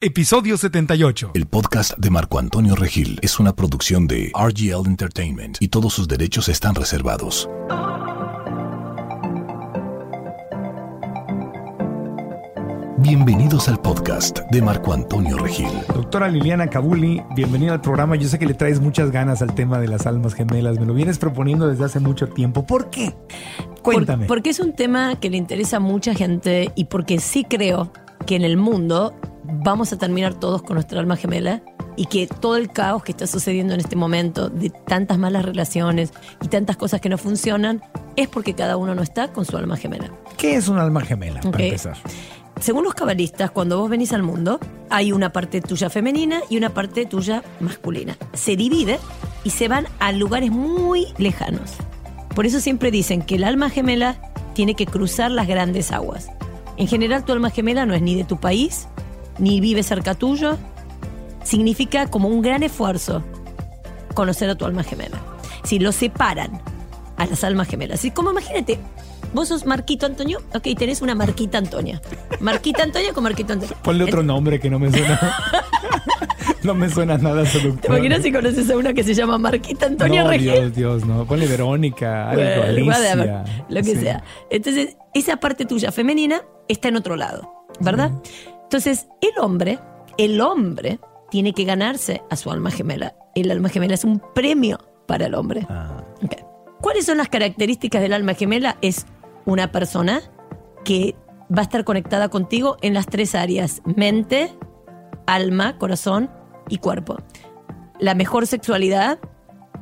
Episodio 78. El podcast de Marco Antonio Regil es una producción de RGL Entertainment y todos sus derechos están reservados. Bienvenidos al podcast de Marco Antonio Regil. Doctora Liliana Cabuli, bienvenida al programa. Yo sé que le traes muchas ganas al tema de las almas gemelas. Me lo vienes proponiendo desde hace mucho tiempo. ¿Por qué? Cuéntame. Por- porque es un tema que le interesa a mucha gente y porque sí creo que en el mundo vamos a terminar todos con nuestra alma gemela y que todo el caos que está sucediendo en este momento de tantas malas relaciones y tantas cosas que no funcionan es porque cada uno no está con su alma gemela. ¿Qué es un alma gemela, para empezar? Según los cabalistas, cuando vos venís al mundo, hay una parte tuya femenina y una parte tuya masculina. Se divide y se van a lugares muy lejanos. Por eso siempre dicen que el alma gemela tiene que cruzar las grandes aguas. En general, tu alma gemela no es ni de tu país, ni vive cerca tuyo. Significa como un gran esfuerzo conocer a tu alma gemela. Si lo separan a las almas gemelas. Y como imagínate, vos sos Marquito Antonio, ok, tenés una Marquita Antonia. Marquita Antonia con Marquito Antonio. Ponle otro nombre que no me suena. no me suena nada su ¿Te imaginas si conoces a una que se llama Marquita Antonia No? Dios, Dios, no. Ponle Verónica, algo, Bueno, Alicia. lo que Sí. sea. Entonces, esa parte tuya femenina está en otro lado, ¿verdad? Entonces, el hombre, el hombre tiene que ganarse a su alma gemela. El alma gemela es un premio para el hombre. Ah. ¿Cuáles son las características del alma gemela? Es una persona que va a estar conectada contigo en las tres áreas: mente, alma, corazón y cuerpo. La mejor sexualidad,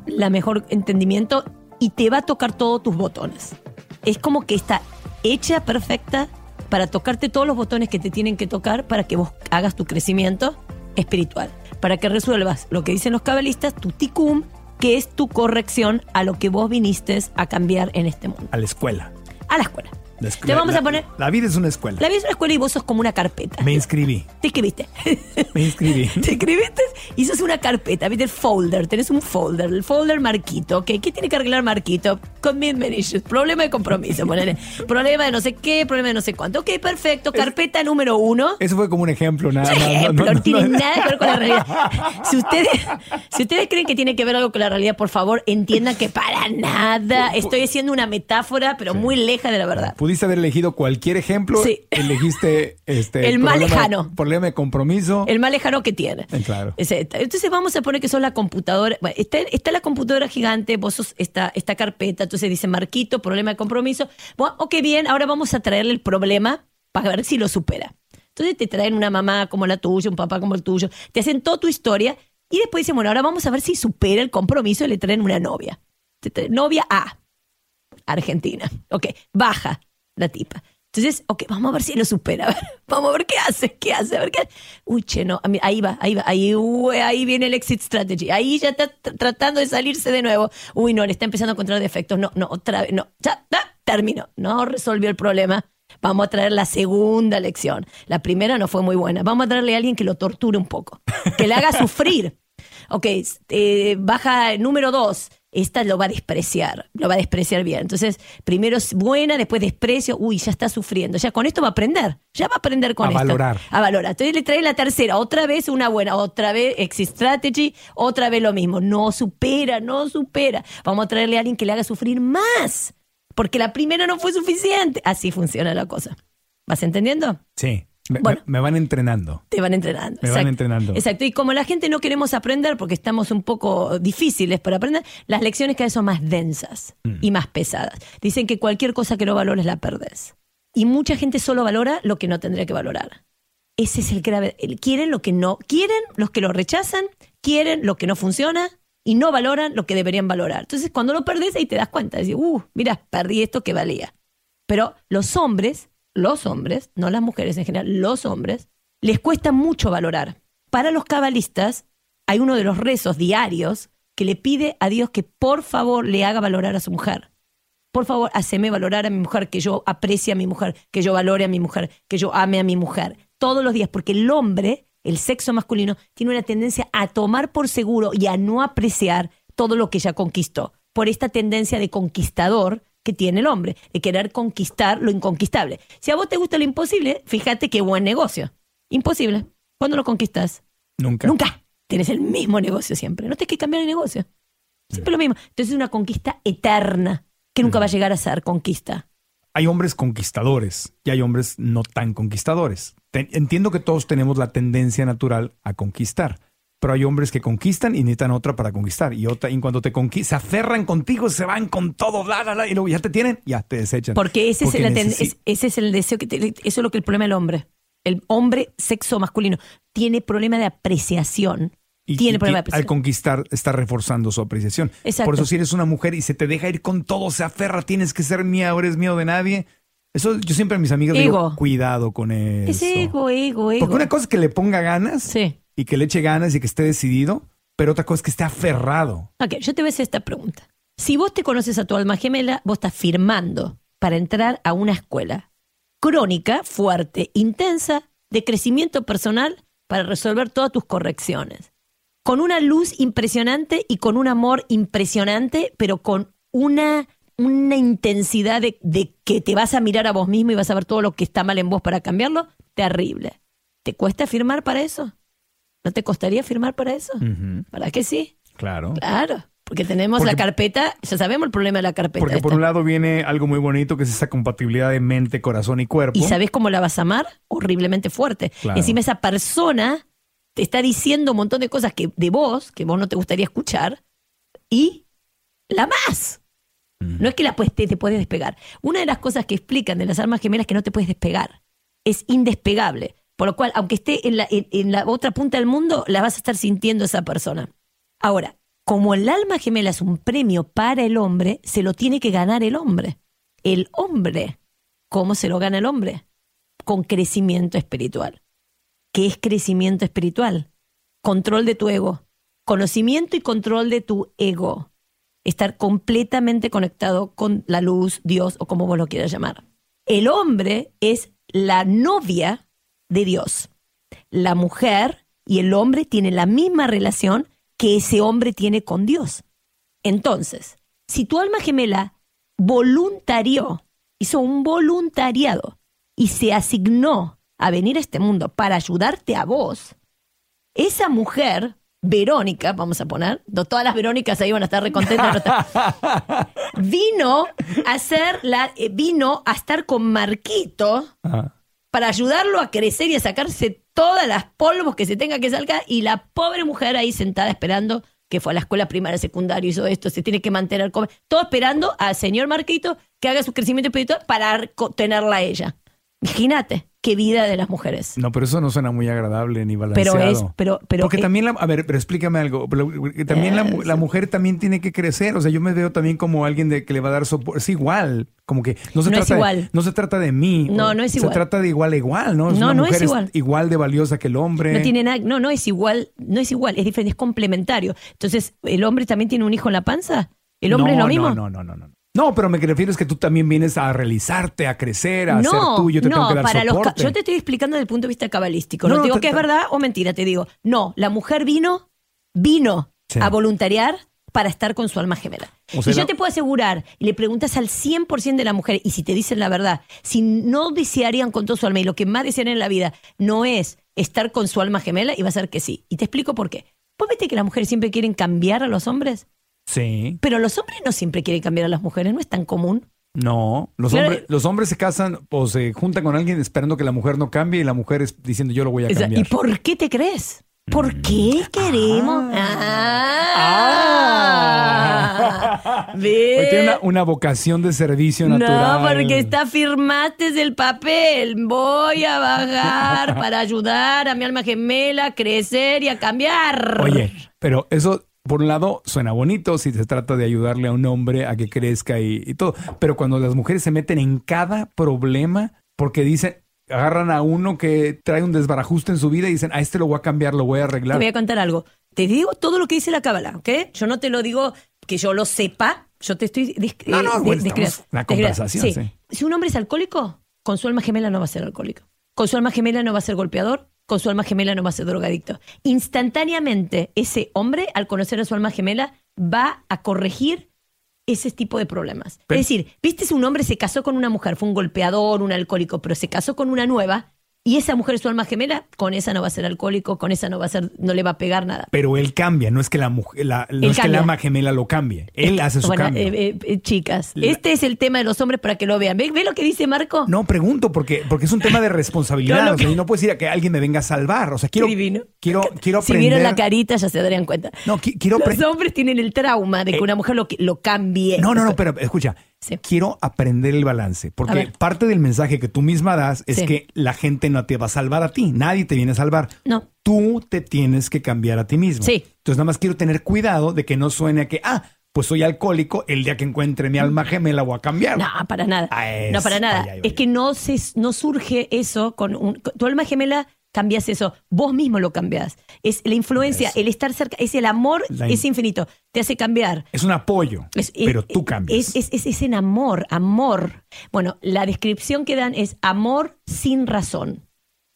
la mejor entendimiento y te va a tocar todos tus botones. Es como que está hecha perfecta para tocarte todos los botones que te tienen que tocar para que vos hagas tu crecimiento espiritual, para que resuelvas lo que dicen los cabalistas, tu tikkun, que es tu corrección a lo que vos viniste a cambiar en este mundo, a la escuela. a la escuela. Te vamos la- a poner La vida es una escuela. la vida es una escuela y vos sos como una carpeta. Me inscribí. Te escribiste. Me inscribí. Te escribiste y sos una carpeta, ¿viste? El folder, tenés un folder, el folder Marquito, ¿ok? ¿Qué tiene que arreglar Marquito? Commitment issues, problema de compromiso, ponele. problema de no sé qué, problema de no sé cuánto. Ok, perfecto, carpeta número uno. Eso fue como un ejemplo, nada más. no- no- no, no- tiene nada que ver con la realidad. Si ustedes, si ustedes creen que tiene que ver algo con la realidad, por favor, entiendan que para nada estoy haciendo una metáfora, pero muy leja de la verdad. Pudiste haber elegido cualquier ejemplo. Sí. Elegiste este, El más problema- lejano. Problema de compromiso. El más lejano que tiene. Eh, claro. Entonces vamos a poner que sos la computadora. bueno, está, está la computadora gigante, vos sos esta, esta carpeta, entonces dice Marquito, problema de compromiso. Bueno, ok, bien, ahora vamos a traerle el problema para ver si lo supera. Entonces te traen una mamá como la tuya, un papá como el tuyo, te hacen toda tu historia y después dicen, bueno, ahora vamos a ver si supera el compromiso y le traen una novia. Novia A, Argentina. Ok, baja la tipa. Entonces, ok, vamos a ver si lo supera. A ver, vamos a ver qué hace, qué hace, a ver qué Uy, che, no, ahí va, ahí va, ahí, uy, ahí viene el exit strategy. Ahí ya está tr- tratando de salirse de nuevo. Uy, no, le está empezando a encontrar defectos. No, no, otra vez, no. Ya, ya, terminó. No resolvió el problema. Vamos a traer la segunda lección. La primera no fue muy buena. Vamos a traerle a alguien que lo torture un poco, que le haga sufrir. Ok, eh, baja número dos. Esta lo va a despreciar, lo va a despreciar bien. Entonces, primero es buena, después desprecio. Uy, ya está sufriendo. Ya con esto va a aprender. Ya va a aprender con A esto. valorar. A valorar. Entonces le trae la tercera, otra vez una buena, otra vez exit strategy, otra vez lo mismo. No supera, no supera. Vamos a traerle a alguien que le haga sufrir más. Porque la primera no fue suficiente. Así funciona la cosa. ¿Vas entendiendo? Sí. Me, Bueno. me- van entrenando. Te van entrenando. Me van entrenando. Exacto. Y como la gente no queremos aprender porque estamos un poco difíciles para aprender, las lecciones cada vez son más densas Mm. y más pesadas. Dicen que cualquier cosa que no valores la perdés. Y mucha gente solo valora lo que no tendría que valorar. Ese es el grave. Quieren lo que no. Quieren los que lo rechazan, quieren lo que no funciona y no valoran lo que deberían valorar. Entonces, cuando lo perdés, ahí te das cuenta. Decís, uh, mira, perdí esto que valía. Pero los hombres, los hombres, no las mujeres en general, los hombres, les cuesta mucho valorar. Para los cabalistas, hay uno de los rezos diarios que le pide a Dios que por favor le haga valorar a su mujer. Por favor, haceme valorar a mi mujer, que yo aprecie a mi mujer, que yo valore a mi mujer, que yo ame a mi mujer. Todos los días, porque el hombre, el sexo masculino, tiene una tendencia a tomar por seguro y a no apreciar todo lo que ya conquistó. Por esta tendencia de conquistador que tiene el hombre, de querer conquistar lo inconquistable. Si a vos te gusta lo imposible, fíjate qué buen negocio. Imposible. ¿Cuándo lo conquistas? Nunca. Nunca. Tienes el mismo negocio siempre. No tienes que cambiar el negocio. Siempre lo mismo. Entonces es una conquista eterna que nunca va a llegar a ser conquista. Hay hombres conquistadores y hay hombres no tan conquistadores. Te- entiendo que todos tenemos la tendencia natural a conquistar, pero hay hombres que conquistan y necesitan otra para conquistar. Y otra, y cuando te conquistan, se aferran contigo, se van con todo, bla, bla, bla, y luego ya te tienen, ya te desechan. Porque ese, Porque es, el, es- ese es el deseo que te- eso es lo que el problema del hombre. El hombre sexo masculino tiene problema de apreciación. Y- tiene y problema de que al apreciación. conquistar está reforzando su apreciación. Exacto. Por eso si eres una mujer y se te deja ir con todo, se aferra, tienes que ser mía, o eres mío de nadie. Eso yo siempre a mis amigas digo, cuidado con eso. Es ego, ego, ego. Porque una cosa es que le ponga ganas Sí. Y que le eche ganas y que esté decidido, pero otra cosa es que esté aferrado. Ok, yo te voy a hacer esta pregunta. Si vos te conoces a tu alma gemela, vos estás firmando para entrar a una escuela crónica, fuerte, intensa, de crecimiento personal para resolver todas tus correcciones. Con una luz impresionante y con un amor impresionante, pero con una, una intensidad de, de que te vas a mirar a vos mismo y vas a ver todo lo que está mal en vos para cambiarlo, terrible. ¿Te cuesta firmar para eso? ¿No te costaría firmar para eso? ¿Para qué sí? Claro. Claro, porque tenemos Porque- la carpeta, ya sabemos el problema de la carpeta. Porque por un lado viene algo muy bonito que es esa compatibilidad de mente, corazón y cuerpo. ¿Y sabes cómo la vas a amar? Horriblemente fuerte. Claro. Encima esa persona te está diciendo un montón de cosas que de vos, que vos no te gustaría escuchar, y la más. No es que la te, te puedes despegar. Una de las cosas que explican de las armas gemelas es que no te puedes despegar. Es indespegable. Por lo cual, aunque esté en la, otra punta del mundo, la vas a estar sintiendo esa persona. Ahora, como el alma gemela es un premio para el hombre, se lo tiene que ganar el hombre. El hombre, ¿cómo se lo gana el hombre? Con crecimiento espiritual. ¿Qué es crecimiento espiritual? Control de tu ego. Conocimiento y control de tu ego. Estar completamente conectado con la luz, Dios o como vos lo quieras llamar. El hombre es la novia de Dios. La mujer y el hombre tienen la misma relación que ese hombre tiene con Dios. Entonces, si tu alma gemela voluntarió, hizo un voluntariado y se asignó a venir a este mundo para ayudarte a vos, esa mujer, Verónica, vamos a poner, todas las Verónicas ahí van a estar recontentas, vino a hacer la, eh, vino a estar con Marquito Ajá. Para ayudarlo a crecer y a sacarse todas las polvos que se tenga que sacar y la pobre mujer ahí sentada esperando que fue a la escuela primaria, secundaria, hizo esto, se tiene que mantener, todo esperando al señor Marquito que haga su crecimiento espiritual para tenerla a ella. Imagínate qué vida de las mujeres. No, pero eso no suena muy agradable ni Pero balanceado. es, pero, pero Porque eh, también, la, a ver, pero explícame algo. pero, eh, También la, la mujer también tiene que crecer. O sea, yo me veo también como alguien de que le va a dar soporte. Es igual. Como que no se No es trata. igual. De, no se trata de mí. No, no es Se igual. trata de igual a igual, ¿no? No, una no es igual. igual de valiosa que el hombre. no tiene nada, no, no es igual, no es igual, es diferente, es complementario. Entonces, ¿el hombre también tiene un hijo en la panza? ¿El hombre no, es lo mismo? No, no, no, no, no. No, pero me refiero es que tú también vienes a realizarte, a crecer, a ser tú. Yo te tengo que dar para los yo te estoy explicando desde el punto de vista cabalístico. No, No, te digo te- que es verdad o mentira, te digo. No, la mujer vino, vino Sí. a voluntariar para estar con su alma gemela. O sea, y yo te puedo asegurar, y le preguntas al 100% de la mujer, y si te dicen la verdad, si no desearían con todo su alma, y lo que más desean en la vida no es estar con su alma gemela, y va a ser que sí. Y te explico por qué. ¿Vos viste que las mujeres siempre quieren cambiar a los hombres? Sí. Pero los hombres no siempre quieren cambiar a las mujeres, no es tan común. No, los, Claro. hombres, los hombres se casan o se juntan con alguien esperando que la mujer no cambie y la mujer es diciendo yo lo voy a cambiar. ¿Y por qué te crees? ¿Por qué queremos? Ah. Porque tiene una, una vocación de servicio natural. No, porque está firmaste el papel. Voy a bajar para ayudar a mi alma gemela a crecer y a cambiar. Oye, pero eso, por un lado, suena bonito si se trata de ayudarle a un hombre a que crezca y, y todo. Pero cuando las mujeres se meten en cada problema, porque dicen, agarran a uno que trae un desbarajuste en su vida y dicen, a este lo voy a cambiar, lo voy a Te arreglar. voy a contar algo. Te digo todo lo que dice la cábala, ¿ok? Yo no te lo digo que yo lo sepa. Yo te estoy... No, no, eh, bueno, una conversación, sí. Si un hombre es alcohólico, con su alma gemela no va a ser alcohólico. Con su alma gemela no va a ser golpeador. Con su alma gemela no va a ser drogadicto. Instantáneamente, ese hombre, al conocer a su alma gemela, va a corregir ese tipo de problemas. Pero- es decir, viste si un hombre se casó con una mujer, fue un golpeador, un alcohólico, pero se casó con una nueva, y esa mujer es su alma gemela, con esa no va a ser alcohólico, con esa no va a ser, no le va a pegar nada. Pero él cambia, no es que la mujer, la, no es que la alma gemela lo cambie. Él hace su Bueno, cambio. eh, eh, chicas, La- este es el tema de los hombres para que lo vean. ¿Ve, ve lo que dice Marco? No, pregunto, porque, porque es un tema de responsabilidad. No, o sea, y no puedes ir a que alguien me venga a salvar. O sea, quiero, divino. quiero, quiero Si vieron la carita ya se darían cuenta. No, qui- quiero Los hombres tienen el trauma de que Eh, una mujer lo, lo cambie. No, no, no, pero escucha. Sí. Quiero aprender el balance. Porque parte del mensaje que tú misma das es Sí. que la gente no te va a salvar a ti. Nadie te viene a salvar. No. Tú te tienes que cambiar a ti mismo. Sí. Entonces, nada más quiero tener cuidado de que no suene a que, ah, pues soy alcohólico, el día que encuentre mi alma gemela voy a cambiar. No, para nada. Ah, es- no, para nada. ay, ay, ay. Es que no, se, no surge eso con, un, tu alma gemela. Cambias eso, vos mismo lo cambias. Es la influencia, el estar cerca, es el amor, La es infinito. Te hace cambiar. Es un apoyo, Es- pero es- tú cambias. Es, en amor, amor. Bueno, la descripción que dan es amor sin razón.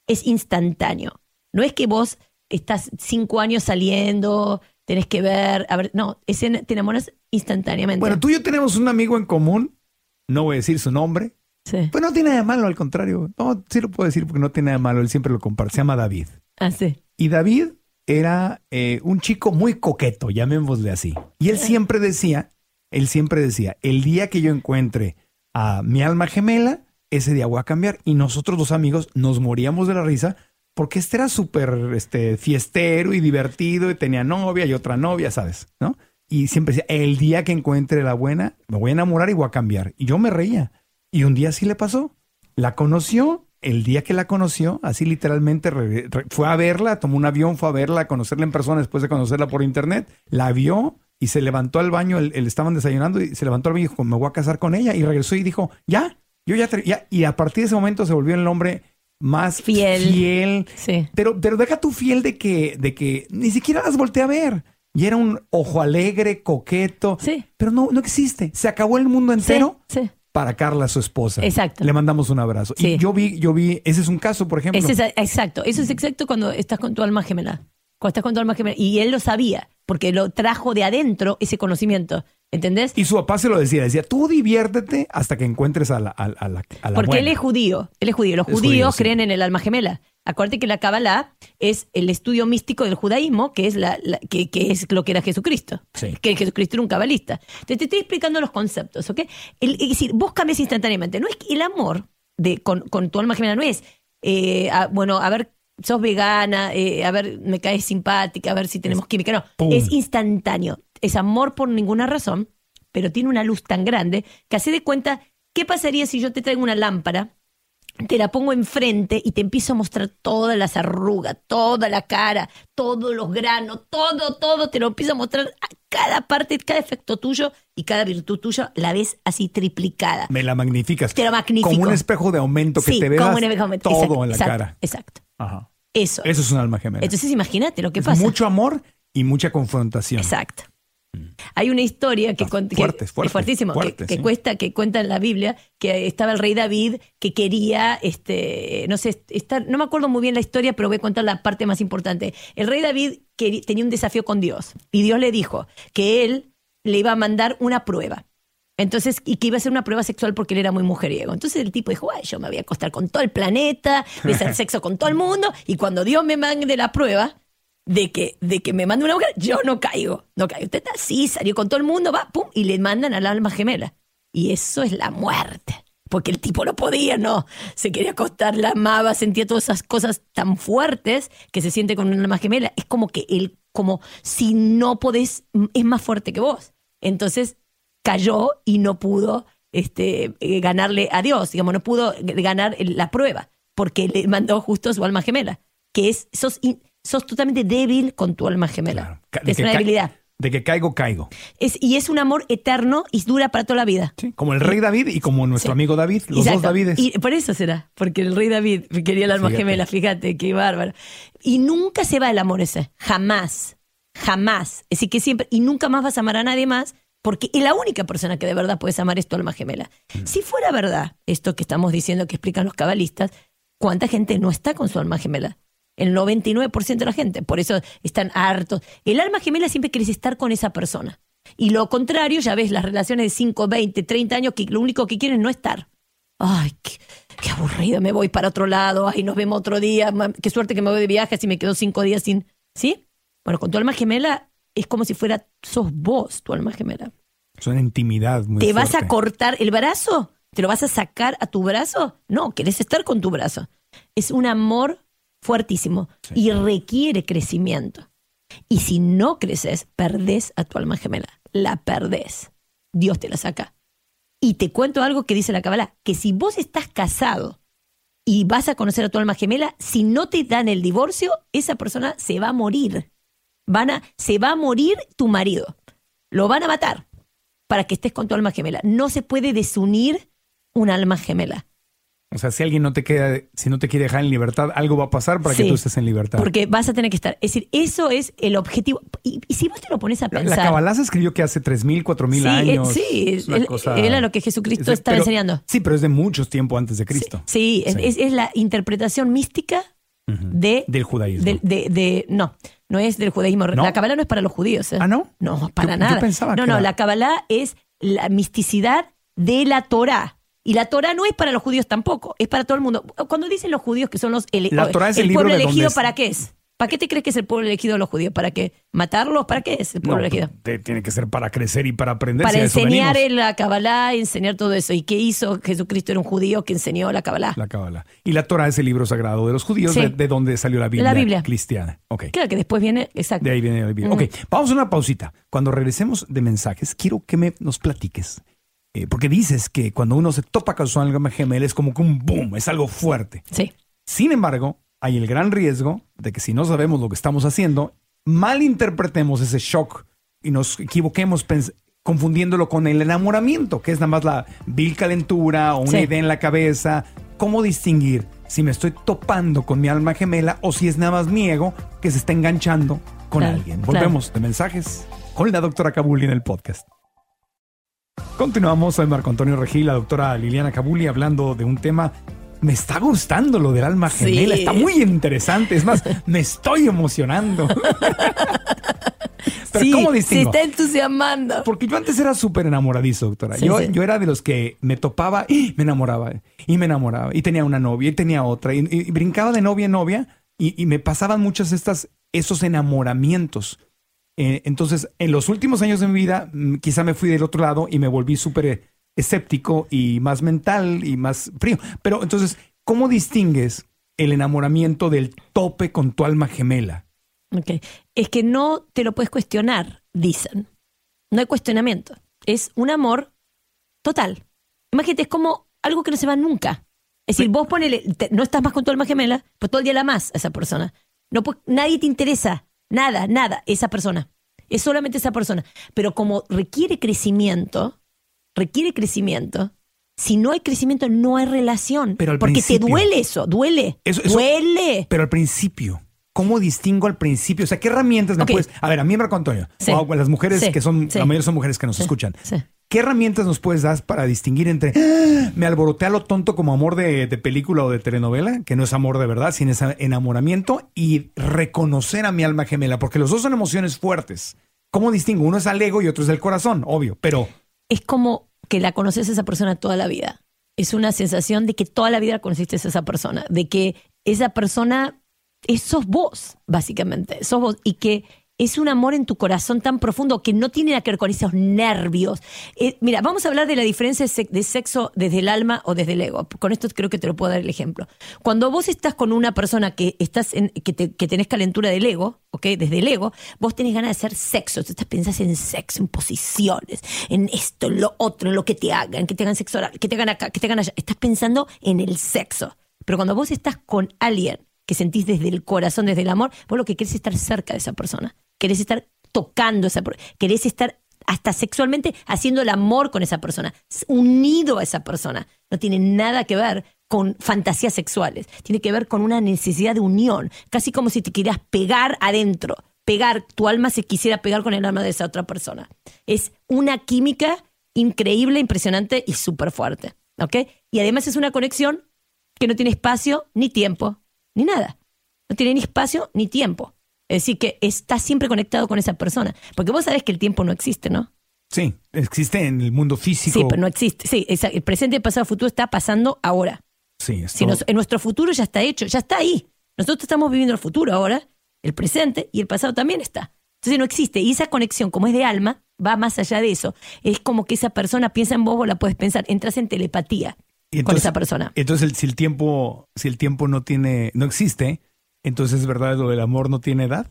Es instantáneo. No es que vos estás cinco años saliendo, tenés que ver, a ver, no, en- te enamoras instantáneamente. Bueno, tú y yo tenemos un amigo en común, no voy a decir su nombre, Sí. pues no tiene nada de malo, al contrario. No, sí lo puedo decir porque no tiene nada de malo, él siempre lo comparte, se llama David. Ah, sí. Y David era eh, un chico muy coqueto, llamémosle así. Y él siempre decía, él siempre decía, el día que yo encuentre a mi alma gemela, ese día voy a cambiar. Y nosotros dos amigos nos moríamos de la risa porque este era súper este, fiestero y divertido y tenía novia y otra novia, ¿sabes? ¿No? Y siempre decía, el día que encuentre la buena, me voy a enamorar y voy a cambiar. Y yo me reía. Y un día sí le pasó. La conoció, el día que la conoció, así literalmente re- re- fue a verla, tomó un avión, fue a verla, a conocerla en persona después de conocerla por internet, la vio y se levantó al baño, él estaban desayunando y se levantó al baño y dijo, me voy a casar con ella. Y regresó y dijo, ya, yo ya, te- ya. Y a partir de ese momento se volvió el hombre más Fiel. fiel. Sí. Pero, pero deja tu fiel de que, de que ni siquiera las volteé a ver. Y era un ojo alegre, coqueto. Sí. Pero no, no existe. Se acabó el mundo entero Sí, sí. Para Carla, su esposa. Exacto. Le mandamos un abrazo. Sí. Y yo vi, yo vi, ese es un caso, por ejemplo. Ese es, exacto. Eso es exacto cuando estás con tu alma gemela. Cuando estás con tu alma gemela. Y él lo sabía, porque lo trajo de adentro ese conocimiento. ¿Entendés? Y su papá se lo decía, decía, tú diviértete hasta que encuentres a la, a, a la, a la Porque él buena". es judío. Él es judío. Los Es judíos judío, sí. creen en el alma gemela. Acuérdate que la Kabbalah es el estudio místico del judaísmo, que es, la, la- que, que es lo que era Jesucristo. Sí. Que Jesucristo era un cabalista. Entonces te estoy explicando los conceptos, ¿ok? El- es decir, vos cambias instantáneamente. No es que el amor de, con, con tu alma gemela no es, eh, a- bueno, a ver, sos vegana, eh, a ver, me caes simpática, a ver si tenemos química. No, pum. es instantáneo. Es amor por ninguna razón, pero tiene una luz tan grande que hace de cuenta, ¿qué pasaría si yo te traigo una lámpara? Te la pongo enfrente y te empiezo a mostrar todas las arrugas, toda la cara, todos los granos, todo, todo, te lo empiezo a mostrar a cada parte, cada efecto tuyo y cada virtud tuya la ves así triplicada. Me la magnificas. Te lo magnifico. Como un espejo de aumento que sí, te veas como un espejo- todo exacto, en la exacto, cara. Exacto. Ajá. Eso. Eso es un alma gemela. Entonces imagínate lo que Es pasa. mucho amor y mucha confrontación. Exacto. Hay una historia que, fuerte, es fuertísimo, que- fuerte, que, sí. cuesta, que cuenta en la Biblia, que estaba el rey David que quería, este, no sé, estar, no me acuerdo muy bien la historia, pero voy a contar la parte más importante. El rey David quería- tenía un desafío con Dios y Dios le dijo que él le iba a mandar una prueba. Entonces, y que iba a ser una prueba sexual porque él era muy mujeriego. Entonces el tipo dijo, ay, yo me voy a acostar con todo el planeta, voy a hacer sexo con todo el mundo, y cuando Dios me mande la prueba de que, de que me mande una mujer, yo no caigo. No caigo. Usted está así, salió con todo el mundo, va, pum, y le mandan al alma gemela. Y eso es la muerte. Porque el tipo no podía, no. Se quería acostar, la amaba, sentía todas esas cosas tan fuertes que se siente con un alma gemela. Es como que él, como si no podés, es más fuerte que vos. Entonces cayó y no pudo este, eh, ganarle a Dios, digamos, no pudo ganar el- la prueba, porque le mandó justo su alma gemela, que es, sos, sos totalmente débil con tu alma gemela. Claro. Es una debilidad. De que caigo, caigo. Es, y es un amor eterno y dura para toda la vida. Sí, Como el rey David y como nuestro Sí. amigo David, los dos. Davides. Y por eso será, porque el rey David quería el alma Fíjate. gemela, fíjate, qué bárbaro. Y nunca se va el amor ese, jamás, jamás. Es decir, que siempre, y nunca más vas a amar a nadie más, porque la única persona que de verdad puedes amar es tu alma gemela. Mm. Si fuera verdad esto que estamos diciendo, que explican los cabalistas, ¿cuánta gente no está con su alma gemela? El 99% de la gente, por eso están hartos. El alma gemela siempre quieres estar con esa persona. Y lo contrario, ya ves las relaciones de 5, 20, 30 años que lo único que quieren es no estar. ay, qué, qué aburrido, me voy para otro lado, ay, nos vemos otro día, qué suerte que me voy de viaje, así me quedo cinco días sin, ¿sí? Bueno, con tu alma gemela es como si fuera, sos vos tu alma gemela. Es una intimidad muy ¿Te vas a cortar el brazo? ¿Te lo vas a sacar a tu brazo? No, querés estar con tu brazo. Es un amor fuertísimo y requiere crecimiento. Y si no creces, perdés a tu alma gemela. La perdés. Dios te la saca. Y te cuento algo que dice la Kabbalah, que si vos estás casado y vas a conocer a tu alma gemela, si no te dan el divorcio, esa persona se va a morir. Van a, se va a morir tu marido. Lo van a matar para que estés con tu alma gemela. No se puede desunir un alma gemela. O sea, si alguien no te queda, si no te quiere dejar en libertad, algo va a pasar para que tú estés en libertad. Porque vas a tener que estar. Es decir, eso es el objetivo. Y, y si vos te lo pones a la, pensar. la Kabbalah se escribió que hace 3.000, 4.000 Sí, años. sí, Es cosa- era lo que Jesucristo es de- estaba pero- enseñando. Sí, pero es de muchos tiempo antes de Cristo. Sí, es, Sí. es- es la interpretación mística de, Del judaísmo. de, de- de- no, no es del judaísmo. ¿No? La Kabbalah no es para los judíos. ¿eh? ¿Ah, no? No, para Yo- yo nada. pensaba no, que no, era- la Kabbalah es la misticidad de la Torah. Y la Torah no es para los judíos tampoco, es para todo el mundo. Cuando dicen los judíos que son los ele- La Torah es el libro pueblo de elegido, ¿para qué es? ¿Para qué te crees que es el pueblo elegido de los judíos? ¿Para qué? ¿Matarlos? ¿Para qué es el pueblo No, elegido? te- tiene que ser para crecer y para aprender. Para si enseñar venimos. la Kabbalah, enseñar todo eso. ¿Y qué hizo? Jesucristo era un judío que enseñó la Kabbalah. La Kabbalah. Y la Torah es el libro sagrado de los judíos, Sí. de, de donde salió la Biblia, La Biblia. cristiana. Ok. Claro que después viene, exacto. De ahí viene la Biblia. Ok, vamos a una pausita. Cuando regresemos de mensajes, quiero que me, nos platiques. Eh, porque dices que cuando uno se topa con su alma gemela es como que un boom, es algo fuerte. Sí. Sin embargo, hay el gran riesgo de que si no sabemos lo que estamos haciendo, malinterpretemos ese shock y nos equivoquemos confundiéndolo con el enamoramiento, que es nada más la vil calentura o una Sí. idea en la cabeza. ¿Cómo distinguir si me estoy topando con mi alma gemela o si es nada más mi ego que se está enganchando con Claro, alguien? claro. Volvemos de mensajes con la doctora Kabuli en el podcast. Continuamos, soy Marco Antonio Regil, la doctora Liliana Kabuli, hablando de un tema. Me está gustando lo del alma Sí. gemela, está muy interesante. Es más, me estoy emocionando. Pero sí, ¿cómo se distingo? está entusiasmando. Porque yo antes era súper enamoradizo, doctora. Sí, yo, sí. yo era de los que me topaba y me enamoraba, y me enamoraba, y tenía una novia, y tenía otra, y, y brincaba de novia en novia, y, y me pasaban muchas estas, esos enamoramientos. Eh, entonces, en los últimos años de mi vida, mm, quizá me fui del otro lado y me volví súper escéptico y más mental y más frío. Pero entonces, ¿cómo distingues el enamoramiento del tope con tu alma gemela? Ok. Es que no te lo puedes cuestionar, dicen. No hay cuestionamiento. Es un amor total. Imagínate, es como algo que no se va nunca. Es decir, vos ponele, te- no estás más con tu alma gemela, pues todo el día la más a esa persona. No, pu- nadie te interesa, nada, nada, esa persona. Es solamente esa persona. Pero como requiere crecimiento, requiere crecimiento, si no hay crecimiento, no hay relación. Pero al porque te duele eso, duele. Eso- eso- duele. Pero al principio, ¿cómo distingo al principio? O sea, ¿qué herramientas me puedes... A ver, a mí, Marco Antonio, Sí. o a las mujeres Sí. que son, Sí. la mayoría son mujeres que nos Sí. escuchan. ¿Qué herramientas nos puedes dar para distinguir entre "Ah, me alboroté a lo tonto como amor de, de película o de telenovela, que no es amor de verdad, sino es enamoramiento, y reconocer a mi alma gemela? Porque los dos son emociones fuertes. ¿Cómo distingo? Uno es al ego y otro es del corazón, obvio, pero es como que la conoces a esa persona toda la vida. Es una sensación de que toda la vida conociste a esa persona, de que esa persona es, sos vos, básicamente, sos vos, y que es un amor en tu corazón tan profundo que no tiene nada que ver con esos nervios. Eh, mira, vamos a hablar de la diferencia de se- de sexo desde el alma o desde el ego. Con esto creo que te lo puedo dar el ejemplo. Cuando vos estás con una persona que estás en, que, te- tenés calentura del ego, ¿ok? Desde el ego, vos tenés ganas de hacer sexo. Tú pensás en sexo, en posiciones, en esto, en lo otro, en lo que te hagan, que te hagan sexo oral, que te hagan acá, que te hagan allá. Estás pensando en el sexo. Pero cuando vos estás con alguien que sentís desde el corazón, desde el amor, vos lo que querés es estar cerca de esa persona. Querés estar tocando a esa persona. Querés estar hasta sexualmente haciendo el amor con esa persona, unido a esa persona. No tiene nada que ver con fantasías sexuales. Tiene que ver con una necesidad de unión. Casi como si te quieras pegar adentro. Pegar, tu alma se quisiera pegar con el alma de esa otra persona. Es una química increíble, impresionante y súper fuerte. ¿Ok? Y además es una conexión que no tiene espacio ni tiempo, ni nada. No tiene ni espacio ni tiempo. Es decir, que está siempre conectado con esa persona. Porque vos sabés que el tiempo no existe, ¿no? Sí, existe en el mundo físico. Sí, pero no existe. Sí, el presente, el pasado, el futuro está pasando ahora. Sí, es Si todo. nos- en nuestro futuro ya está hecho, ya está ahí. Nosotros estamos viviendo el futuro ahora, el presente y el pasado también está. Entonces no existe. Y esa conexión, como es de alma, va más allá de eso. Es como que esa persona piensa en vos, vos la puedes pensar. Entras en telepatía Y con entonces- esa persona. Entonces, el- si el tiempo, si el tiempo no tiene, no existe, entonces es verdad lo del amor no tiene edad,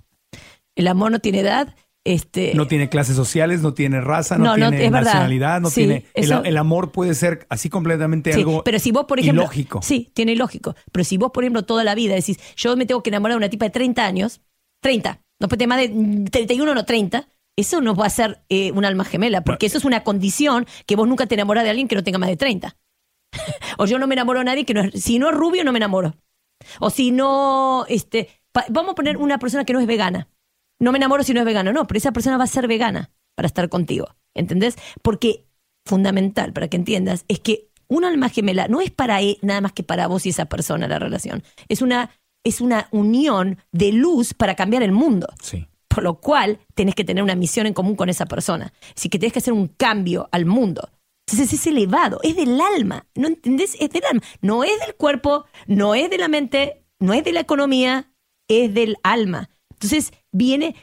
El amor no tiene edad. Este, no tiene clases sociales, no tiene raza, no, tiene nacionalidad, no Sí, tiene. el- eso- el, amor puede ser así completamente Sí, algo pero si vos, por ejemplo. ilógico. Sí, tiene ilógico. Pero si vos, por ejemplo, toda la vida decís, yo me tengo que enamorar de una tipa de 30 años, 30, no puede más de mm, 31, no 30, eso no va a ser eh, un alma gemela, porque eso es una condición que vos nunca te enamorás de alguien que no tenga más de 30. o yo no me enamoro de nadie que no es. Si no es rubio, no me enamoro. O si no. este pa- Vamos a poner una persona que no es vegana. No me enamoro si no es vegano. No, pero esa persona va a ser vegana para estar contigo. ¿Entendés? Porque fundamental, para que entiendas, es que un alma gemela no es para e- nada más que para vos y esa persona la relación. Es una, es una unión de luz para cambiar el mundo. Sí. Por lo cual tenés que tener una misión en común con esa persona. Así que tenés que hacer un cambio al mundo. Entonces es elevado, es del alma. ¿No entendés? Es del alma. No es del cuerpo, no es de la mente, no es de la economía, es del alma. Entonces viene,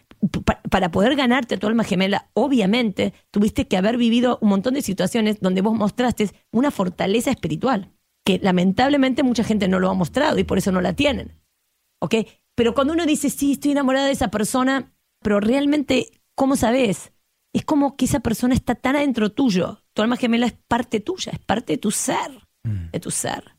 pa- para poder ganarte a tu alma gemela, obviamente tuviste que haber vivido un montón de situaciones donde vos mostraste una fortaleza espiritual, que lamentablemente mucha gente no lo ha mostrado y por eso no la tienen. ¿ok? Pero cuando uno dice, sí, estoy enamorada de esa persona, pero realmente, ¿cómo sabes? Es como que esa persona está tan adentro tuyo. Tu alma gemela es parte tuya, es parte de tu ser, de tu ser.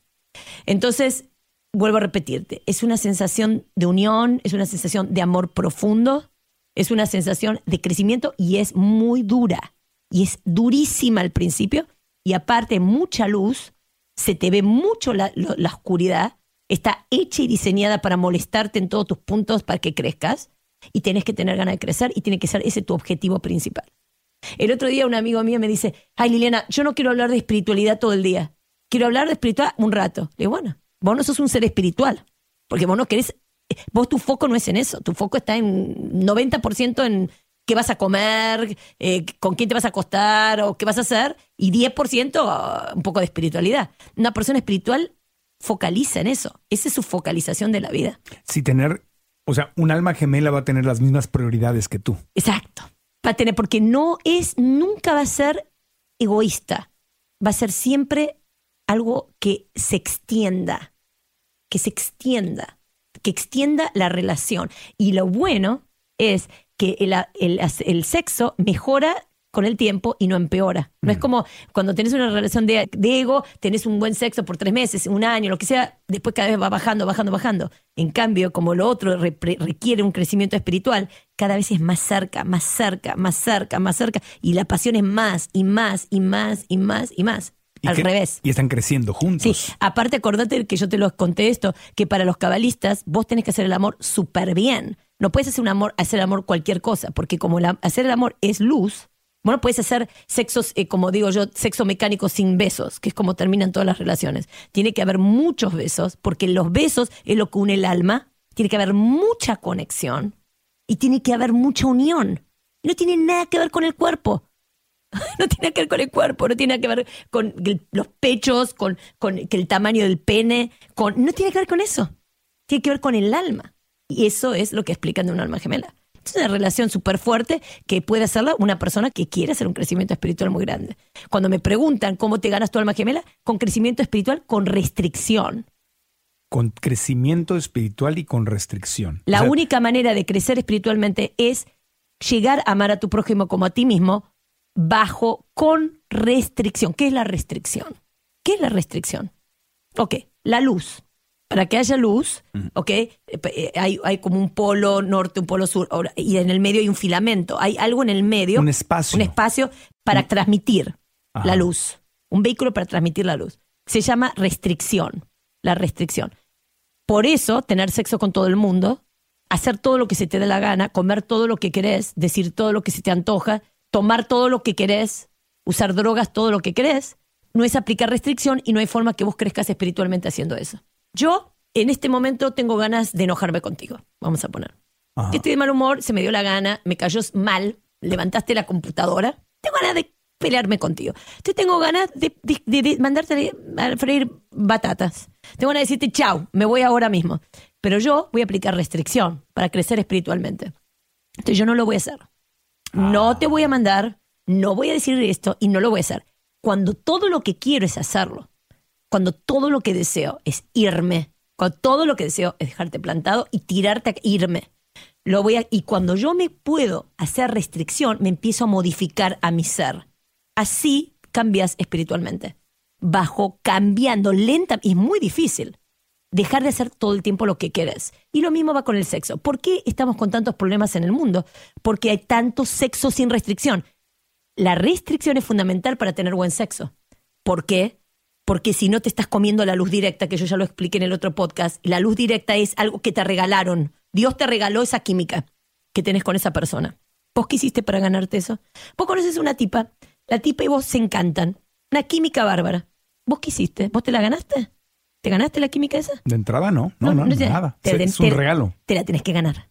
Entonces, vuelvo a repetirte, es una sensación de unión, es una sensación de amor profundo, es una sensación de crecimiento y es muy dura. Y es durísima al principio y aparte mucha luz, se te ve mucho la, la oscuridad, está hecha y diseñada para molestarte en todos tus puntos para que crezcas y tenés que tener ganas de crecer y tiene que ser ese tu objetivo principal. El otro día un amigo mío me dice, ay Liliana, yo no quiero hablar de espiritualidad todo el día, quiero hablar de espiritualidad un rato. Le digo, bueno, vos no sos un ser espiritual, porque vos no querés, vos tu foco no es en eso, tu foco está en 90% en qué vas a comer, eh, con quién te vas a acostar o qué vas a hacer, y 10% ah, un poco de espiritualidad. Una persona espiritual focaliza en eso, esa es su focalización de la vida. Si tener, o sea, un alma gemela va a tener las mismas prioridades que tú. Exacto. Va a tener, porque no es, nunca va a ser egoísta. Va a ser siempre algo que se extienda. Que se extienda. Que extienda la relación. Y lo bueno es que el, el- el sexo mejora con el tiempo y no empeora. No es como cuando tenés una relación de, de ego, tenés un buen sexo por tres meses, un año, lo que sea, después cada vez va bajando, bajando, bajando. En cambio, como lo otro requiere un crecimiento espiritual, cada vez es más cerca, más cerca, más cerca, más cerca, y la pasión es más y más y más y más y más. Y Al que- revés. Y están creciendo juntos. Sí, aparte acordate que yo te lo conté esto, que para los cabalistas vos tenés que hacer el amor súper bien. No puedes hacer un amor, hacer el amor cualquier cosa, porque como la- hacer el amor es luz, bueno, puedes hacer sexos, eh, como digo yo, sexo mecánico sin besos, que es como terminan todas las relaciones. Tiene que haber muchos besos, porque los besos es lo que une el alma, tiene que haber mucha conexión y tiene que haber mucha unión. No tiene nada que ver con el cuerpo. No tiene que ver con el cuerpo, no tiene que ver con los pechos, con, con el tamaño del pene, con, no tiene que ver con eso. Tiene que ver con el alma. Y eso es lo que explican de un alma gemela. Es una relación súper fuerte que puede hacerla una persona que quiere hacer un crecimiento espiritual muy grande. Cuando me preguntan cómo te ganas tu alma gemela, con crecimiento espiritual con restricción. Con crecimiento espiritual y con restricción. La O sea, única manera de crecer espiritualmente es llegar a amar a tu prójimo como a ti mismo bajo con restricción. ¿Qué es la restricción? ¿Qué es la restricción? Ok, la luz. Para que haya luz, ok, eh, eh, hay, hay como un polo norte, un polo sur, y en el medio hay un filamento. Hay algo en el medio, Un espacio. un espacio para transmitir Ajá. la luz. Un vehículo para transmitir la luz. Se llama restricción. La restricción. Por eso, tener sexo con todo el mundo, hacer todo lo que se te dé la gana, comer todo lo que querés, decir todo lo que se te antoja, tomar todo lo que querés, usar drogas todo lo que querés, no es aplicar restricción y no hay forma que vos crezcas espiritualmente haciendo eso. Yo, en este momento, tengo ganas de enojarme contigo, vamos a poner. Ajá. Estoy de mal humor, se me dio la gana, me cayó mal, levantaste la computadora. Tengo ganas de pelearme contigo. Yo tengo ganas de, de- de- de mandarte a freír batatas. Tengo ganas de decirte chau, me voy ahora mismo. Pero yo voy a aplicar restricción para crecer espiritualmente. Entonces yo no lo voy a hacer. No te voy a mandar, no voy a decir esto y no lo voy a hacer. Cuando todo lo que quiero es hacerlo, cuando todo lo que deseo es irme, cuando todo lo que deseo es dejarte plantado y tirarte a irme. Lo voy a, y cuando yo me puedo hacer restricción, me empiezo a modificar a mi ser. Así cambias espiritualmente. Bajo, cambiando lenta, y es muy difícil dejar de hacer todo el tiempo lo que quieres. Y lo mismo va con el sexo. ¿Por qué estamos con tantos problemas en el mundo? Porque hay tanto sexo sin restricción. La restricción es fundamental para tener buen sexo. ¿Por qué? Porque si no te estás comiendo la luz directa, que yo ya lo expliqué en el otro podcast, la luz directa es algo que te regalaron. Dios te regaló esa química que tenés con esa persona. ¿Vos qué hiciste para ganarte eso? Vos conoces una tipa, la tipa y vos se encantan. Una química bárbara. ¿Vos qué hiciste? ¿Vos te la ganaste? ¿Te ganaste la química esa? De entrada no, no, no, te- nada. te- es te- un regalo. Te la tenés que ganar.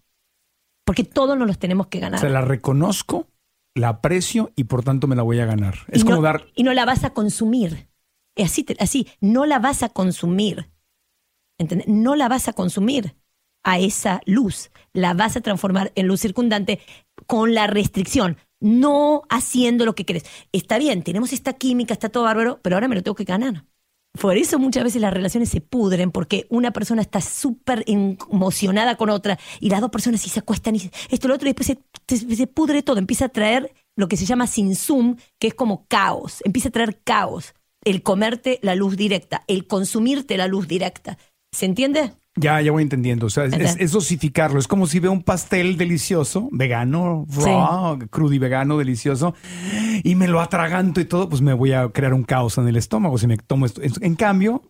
Porque todos nos los tenemos que ganar. O sea, la reconozco, la aprecio y por tanto me la voy a ganar. Es y como no, dar, Y no la vas a consumir. Es Así, así, no la vas a consumir. ¿Entendés? No la vas a consumir a esa luz. La vas a transformar en luz circundante con la restricción, no haciendo lo que querés. Está bien, tenemos esta química, está todo bárbaro, pero ahora me lo tengo que ganar. Por eso muchas veces las relaciones se pudren, porque una persona está súper emocionada con otra y las dos personas sí se acuestan y esto, lo otro, y después se- se pudre todo, empieza a traer lo que se llama sin zoom, que es como caos, empieza a traer caos. El comerte la luz directa, el consumirte la luz directa. ¿Se entiende? ya, ya voy entendiendo. O sea, es, es- Ajá. es dosificarlo. Es como si veo un pastel delicioso, vegano, raw, crudo y vegano, delicioso, y me lo atraganto y todo, pues me voy a crear un caos en el estómago si me tomo esto. En- cambio,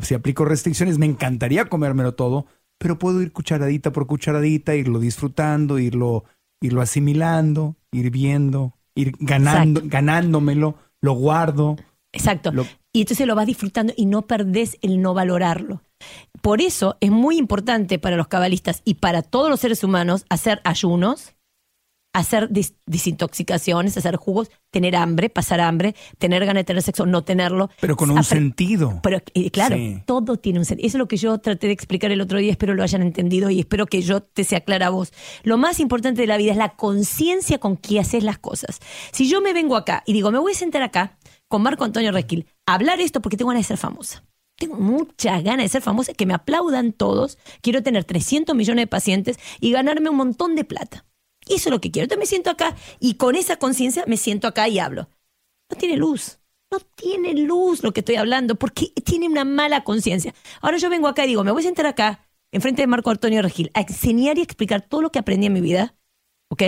si aplico restricciones, me encantaría comérmelo todo, pero puedo ir cucharadita por cucharadita, irlo disfrutando, irlo, irlo asimilando, ir viendo, ir ganando, ganándomelo, lo guardo. Exacto. Lo- Y entonces lo vas disfrutando y no perdés el no valorarlo. Por eso es muy importante para los cabalistas y para todos los seres humanos hacer ayunos, hacer dis- desintoxicaciones, hacer jugos, tener hambre, pasar hambre, tener ganas de tener sexo, no tenerlo. Pero con un Apre- sentido. Pero eh, claro, Sí. todo tiene un sentido. Eso es lo que yo traté de explicar el otro día, espero lo hayan entendido y espero que yo te sea clara a vos. Lo más importante de la vida es la conciencia con que haces las cosas. Si yo me vengo acá y digo, me voy a sentar acá con Marco Antonio Requil, a hablar esto porque tengo ganas de ser famosa. Tengo muchas ganas de ser famosa, que me aplaudan todos. Quiero tener 300 millones de pacientes y ganarme un montón de plata. Eso es lo que quiero. Entonces me siento acá y con esa conciencia me siento acá y hablo. No tiene luz. No tiene luz lo que estoy hablando porque tiene una mala conciencia. Ahora yo vengo acá y digo, me voy a sentar acá, enfrente de Marco Antonio Regil, a enseñar y explicar todo lo que aprendí en mi vida. ¿Ok?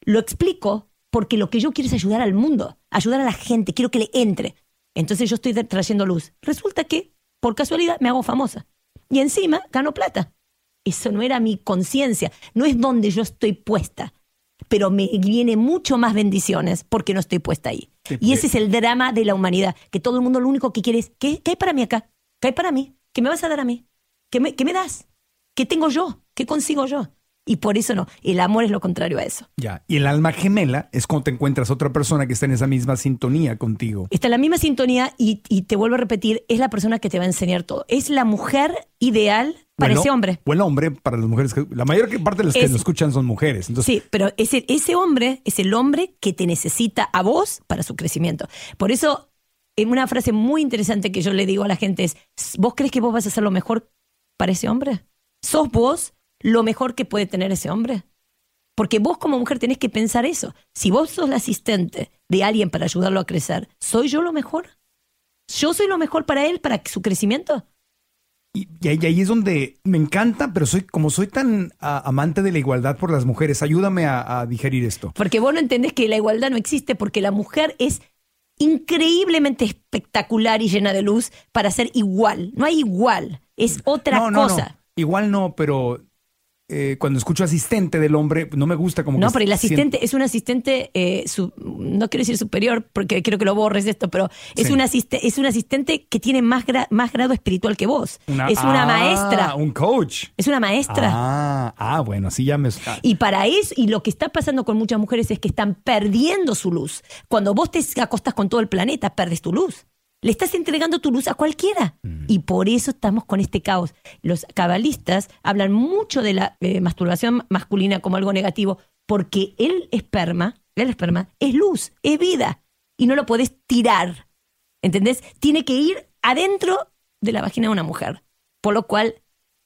Lo explico porque lo que yo quiero es ayudar al mundo, ayudar a la gente, quiero que le entre. Entonces yo estoy trayendo luz. Resulta que, por casualidad, me hago famosa. Y encima gano plata. Eso no era mi conciencia, no es donde yo estoy puesta. Pero me viene mucho más bendiciones porque no estoy puesta ahí. Sí, Y ese es el drama de la humanidad, que todo el mundo lo único que quiere es, ¿qué, qué hay para mí acá? ¿Qué hay para mí? ¿Qué me vas a dar a mí? ¿Qué me, qué me das? ¿Qué tengo yo? ¿Qué consigo yo? Y por eso no, el amor es lo contrario a eso. Ya. Y el alma gemela es cuando te encuentras otra persona que está en esa misma sintonía contigo. Está en la misma sintonía y, y te vuelvo a repetir, es la persona que te va a enseñar todo. Es la mujer ideal para Bueno, ese hombre. O el hombre para las mujeres. que- la mayor parte de las que Es- nos escuchan son mujeres. Entonces, Sí, pero ese, ese hombre es el hombre que te necesita a vos para su crecimiento. Por eso, en una frase muy interesante que yo le digo a la gente es, ¿vos crees que vos vas a hacer lo mejor para ese hombre? ¿Sos vos lo mejor que puede tener ese hombre? Porque vos como mujer tenés que pensar eso. Si vos sos la asistente de alguien para ayudarlo a crecer, ¿soy yo lo mejor? ¿Yo soy lo mejor para él, para su crecimiento? y, y ahí, y ahí es donde me encanta, pero soy como soy tan amante de la igualdad por las mujeres, ayúdame a, a digerir esto. Porque vos no entendés que la igualdad no existe porque la mujer es increíblemente espectacular y llena de luz para ser igual. No hay igual, es otra no, no, cosa. no. Igual no, pero eh, cuando escucho asistente del hombre, no me gusta como No, que pero el siento- asistente es un asistente, eh, su- no quiero decir superior, porque quiero que lo borres esto, pero es, Sí. un, asiste, es un asistente que tiene más, gra- más grado espiritual que vos. es una Ah, maestra. Un coach. Es una maestra. Ah, ah, bueno, así ya me. ah, Y para eso, y lo que está pasando con muchas mujeres es que están perdiendo su luz. Cuando vos te acostas con todo el planeta, perdes tu luz. Le estás entregando tu luz a cualquiera. Y por eso estamos con este caos. Los cabalistas hablan mucho de la eh, masturbación masculina como algo negativo, porque el esperma, el esperma, es luz, es vida. Y no lo podés tirar. ¿Entendés? Tiene que ir adentro de la vagina de una mujer. Por lo cual,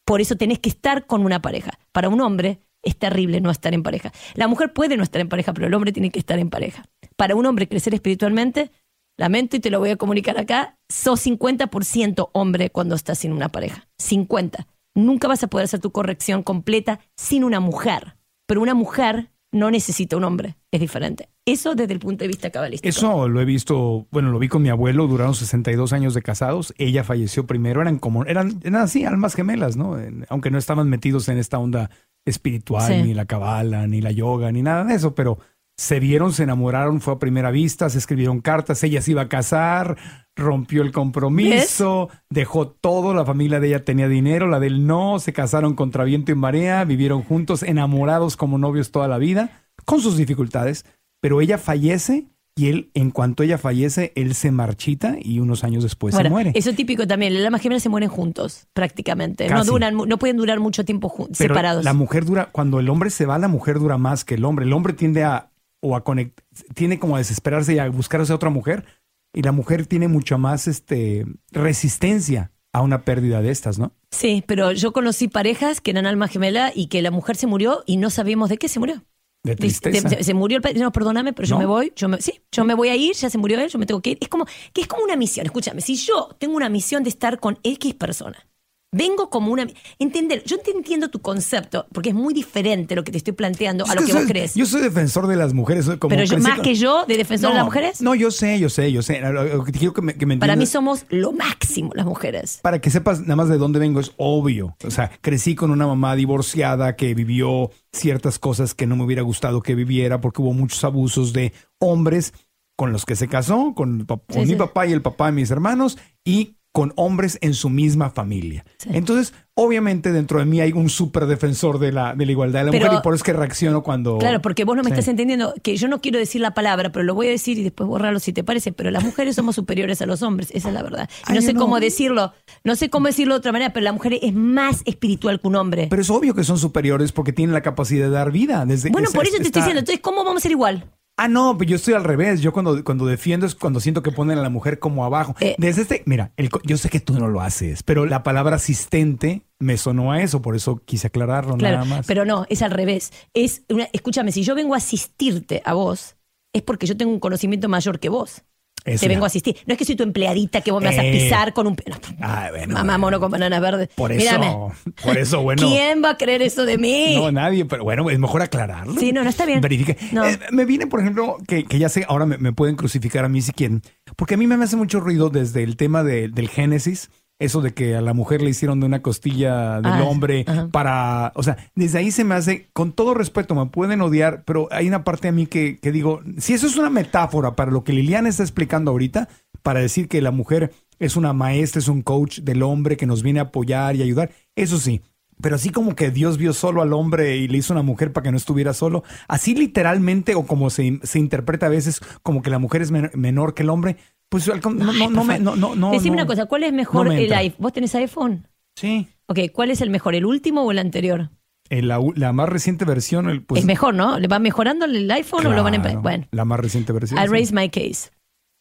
por eso tenés que estar con una pareja. Para un hombre es terrible no estar en pareja. La mujer puede no estar en pareja, pero el hombre tiene que estar en pareja. Para un hombre crecer espiritualmente, lamento y te lo voy a comunicar acá, sos 50% hombre cuando estás sin una pareja. 50. Nunca vas a poder hacer tu corrección completa sin una mujer. Pero una mujer no necesita un hombre. Es diferente. Eso desde el punto de vista cabalístico. Eso lo he visto, bueno, lo vi con mi abuelo, duraron 62 años de casados, ella falleció primero, eran como, eran, eran así, almas gemelas, ¿no? En- aunque no estaban metidos en esta onda espiritual, Sí. ni la cabala, ni la yoga, ni nada de eso, pero se vieron, se enamoraron, fue a primera vista, se escribieron cartas, ella se iba a casar, rompió el compromiso, dejó todo, la familia de ella tenía dinero, la de él no, se casaron contra viento y marea, vivieron juntos, enamorados como novios toda la vida, con sus dificultades, pero ella fallece y él, en cuanto ella fallece, él se marchita y unos años después Bueno, se muere. Eso típico también. Las almas gemelas se mueren juntos, prácticamente. No duran, no pueden durar mucho tiempo Pero separados. la mujer dura, cuando el hombre se va, la mujer dura más que el hombre. El hombre tiende a, o a conect, tiene como a desesperarse y a buscarse a otra mujer. Y la mujer tiene mucha más este, resistencia a una pérdida de estas, ¿no? Sí, pero yo conocí parejas que eran alma gemela y que la mujer se murió y no sabíamos de qué se murió. De tristeza. Se, se murió el padre. No, perdóname, pero yo ¿No? me voy. Yo me, sí, yo me voy a ir, ya se murió él, yo me tengo que ir. Es como, que es como una misión. Escúchame, si yo tengo una misión de estar con X persona, vengo como una. Entender, yo te entiendo tu concepto, porque es muy diferente lo que te estoy planteando a lo que soy- vos crees. Yo soy defensor de las mujeres. soy como pero yo, más con- que yo, de defensor de las mujeres, No, yo sé, yo sé, yo sé. Que quiero que me, que me para mí somos lo máximo las mujeres. Para que sepas nada más de dónde vengo, es obvio. O sea, crecí con una mamá divorciada que vivió ciertas cosas que no me hubiera gustado que viviera porque hubo muchos abusos de hombres con los que se casó, con, Sí, mi sí. papá y el papá de mis hermanos y con hombres en su misma familia. Sí. Entonces, obviamente dentro de mí hay un súper defensor de la, de la igualdad de la Pero- mujer y por eso es que reacciono cuando... Claro, porque vos no me Sí. estás entendiendo que yo no quiero decir la palabra, pero lo voy a decir y después borrarlo si te parece, pero las mujeres somos superiores a los hombres, esa es la verdad. Y no Ay, sé no. cómo decirlo, no sé cómo decirlo de otra manera, pero la mujer es más espiritual que un hombre. Pero es obvio que son superiores porque tienen la capacidad de dar vida. Desde, bueno, es- por es- eso te está- estoy diciendo, entonces, ¿cómo vamos a ser igual? Ah, no, pero yo estoy al revés. Yo cuando, cuando defiendo es cuando siento que ponen a la mujer como abajo. Eh. Desde este, mira, el yo sé que tú no lo haces, pero la palabra asistente me sonó a eso, por eso quise aclararlo Claro, nada más. pero no, es al revés. Es una- escúchame, si yo vengo a asistirte a vos, es porque yo tengo un conocimiento mayor que vos. Te vengo a asistir. No es que soy tu empleadita que vos me vas a Eh. pisar con un... no. Ah, bueno, Mamá bueno. mono con bananas verdes. Por eso, Mírame. por eso, bueno. ¿Quién va a creer eso de mí? No, nadie, pero bueno, es mejor aclararlo. Sí, no, no, está bien. Verifique. No. Eh, me viene, por ejemplo, que, que ya sé, ahora me, me pueden crucificar a mí si quieren, porque a mí me hace mucho ruido desde el tema de- del Génesis, eso de que a la mujer le hicieron de una costilla del Ah, hombre ajá. para, o sea, desde ahí se me hace, con todo respeto, me pueden odiar, pero hay una parte de mí que, que digo, si eso es una metáfora para lo que Liliana está explicando ahorita, para decir que la mujer es una maestra, es un coach del hombre que nos viene a apoyar y ayudar, eso sí. Pero así como que Dios vio solo al hombre y le hizo una mujer para que no estuviera solo, así literalmente o como se, se interpreta a veces como que la mujer es men- menor que el hombre, pues no, no, no, me- no, no, no, Decime una cosa, ¿cuál es mejor me el iPhone? ¿Vos tenés iPhone? Sí. Ok, ¿cuál es el mejor? ¿El último o el anterior? Eh, la, más reciente versión, el, pues, es mejor, ¿no? ¿Le va mejorando el iPhone o lo van a Bueno, La más reciente versión. I sí. raise my case.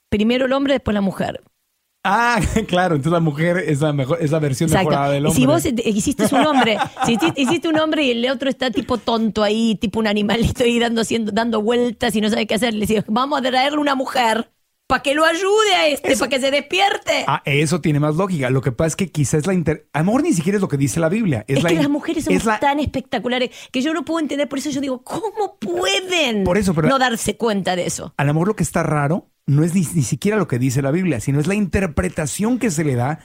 Primero el hombre, después la mujer. Ah, claro, entonces la mujer es la mejor, es la versión mejorada del hombre. si vos hiciste un hombre, si hiciste, un hombre y el otro está tipo tonto ahí, tipo un animalito ahí dando, haciendo, dando vueltas y no sabe qué hacer, le decís, vamos a traerle una mujer para que lo ayude a este, para que se despierte. Ah, eso tiene más lógica. Lo que pasa es que quizás es la inter... A lo mejor ni siquiera es lo que dice la Biblia. Es, es la que in- las mujeres somos es la- tan espectaculares que yo no puedo entender, por eso yo digo, ¿cómo pueden Por eso, pero- no darse cuenta de eso? A lo mejor lo que está raro no es ni, ni siquiera lo que dice la Biblia, sino es la interpretación que se le da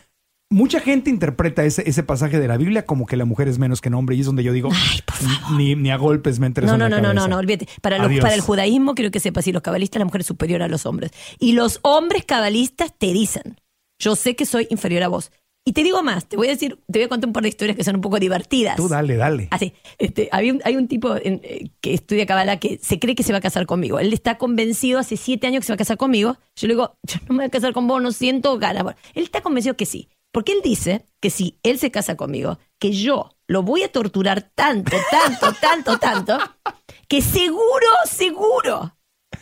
mucha gente interpreta ese, ese pasaje de la Biblia como que la mujer es menos que el hombre y es donde yo digo, Ay, por favor. ni, ni a golpes me entres No, no, no, no, no, no, olvídate. Para, los- Adiós. para el judaísmo, quiero que sepas, y los cabalistas, la mujer es superior a los hombres. Y los hombres cabalistas te dicen, yo sé que soy inferior a vos. Y te digo más, te voy a decir, te voy a contar un par de historias que son un poco divertidas. Tú dale, dale. Así, este, había un- hay un tipo en- eh, que estudia Kabbalah que se cree que se va a casar conmigo. Él está convencido hace siete años que se va a casar conmigo. Yo le digo, yo no me voy a casar con vos, no siento ganas. Bueno, él está convencido que sí. Porque él dice que si él se casa conmigo, que yo lo voy a torturar tanto, tanto, tanto, tanto, que seguro, seguro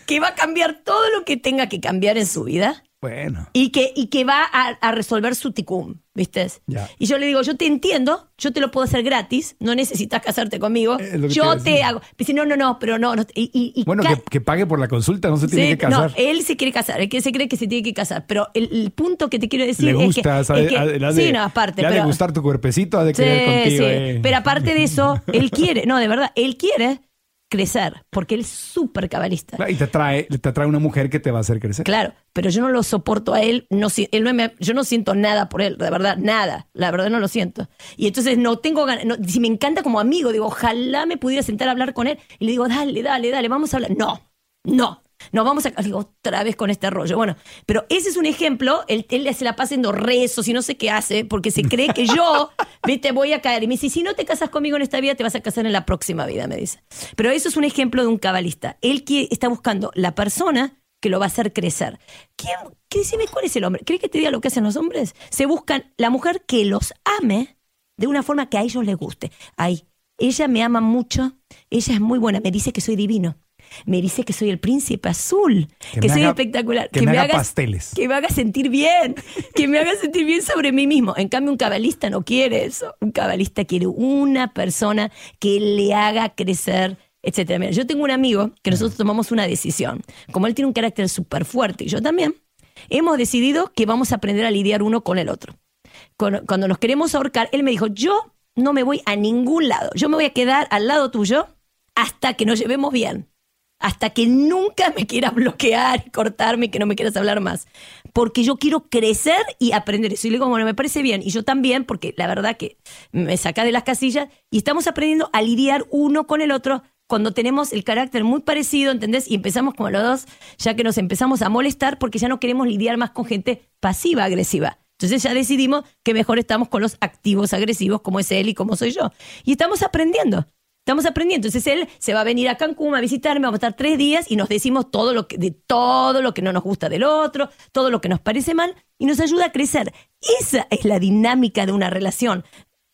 que va a cambiar todo lo que tenga que cambiar en su vida Bueno. y que, y que va a, a resolver su ticum, ¿viste? Ya. Y yo le digo, yo te entiendo, yo te lo puedo hacer gratis, no necesitas casarte conmigo, lo que yo te, hago. Me dice, no, no, no, pero no, no. Y, y- y Bueno, ca- que, que pague por la consulta, no se tiene Sí, que no, casar. él se quiere casar, él que se cree que se tiene que casar, pero el, el punto que te quiero decir le es que, gusta, es sabe- que- ha- le ha sí, no, aparte, le ha de pero, gustar tu cuerpecito, ha de Sí, querer contigo. sí. eh. Pero aparte de eso, él quiere, no, de verdad, él quiere crecer, porque él es súper cabalista. Y te trae, te trae una mujer que te va a hacer crecer. Claro, pero yo no lo soporto a él, no, si- él no me- yo no siento nada por él, de verdad, nada, la verdad no lo siento. Y entonces no tengo ganas, no, si me encanta como amigo, digo, ojalá me pudiera sentar a hablar con él y le digo, dale, dale, dale, vamos a hablar. No, no, no vamos a, digo, otra vez con este rollo. Bueno, pero ese es un ejemplo, él, él se la pasa haciendo rezos y no sé qué hace, porque se cree que yo, viste, voy a caer. Y me dice, si no te casas conmigo en esta vida, te vas a casar en la próxima vida, me dice. Pero eso es un ejemplo de un cabalista. Él quiere- está buscando la persona que lo va a hacer crecer. ¿Quién? ¿Qué decime cuál es el hombre? ¿Crees que te diga lo que hacen los hombres? Se buscan la mujer que los ame de una forma que a ellos les guste. Ay, ella me ama mucho, ella es muy buena, me dice que soy divino. Me dice que soy el príncipe azul, Que que, soy haga- espectacular, que me haga pasteles. que me haga sentir bien, que me haga sentir bien sobre mí mismo. En cambio, un cabalista no quiere eso. Un cabalista quiere una persona que le haga crecer, etcétera. Mira, yo tengo un amigo que nosotros tomamos una decisión. Como él tiene un carácter súper fuerte y yo también, hemos decidido que vamos a aprender a lidiar uno con el otro. Cuando, cuando nos queremos ahorcar, él me dijo, yo no me voy a ningún lado. Yo me voy a quedar al lado tuyo hasta que nos llevemos bien hasta que nunca me quieras bloquear y cortarme que no me quieras hablar más. Porque yo quiero crecer y aprender eso. Y le digo, bueno, me parece bien. Y yo también, porque la verdad que me saca de las casillas y estamos aprendiendo a lidiar uno con el otro cuando tenemos el carácter muy parecido, ¿entendés? Y empezamos como los dos, ya que nos empezamos a molestar porque ya no queremos lidiar más con gente pasiva-agresiva. Entonces ya decidimos que mejor estamos con los activos agresivos, como es él y como soy yo. Y estamos aprendiendo. Estamos aprendiendo. Entonces él se va a venir a Cancún a visitarme, vamos a estar tres días y nos decimos todo lo que, de todo lo que no nos gusta del otro, todo lo que nos parece mal y nos ayuda a crecer. Esa es la dinámica de una relación.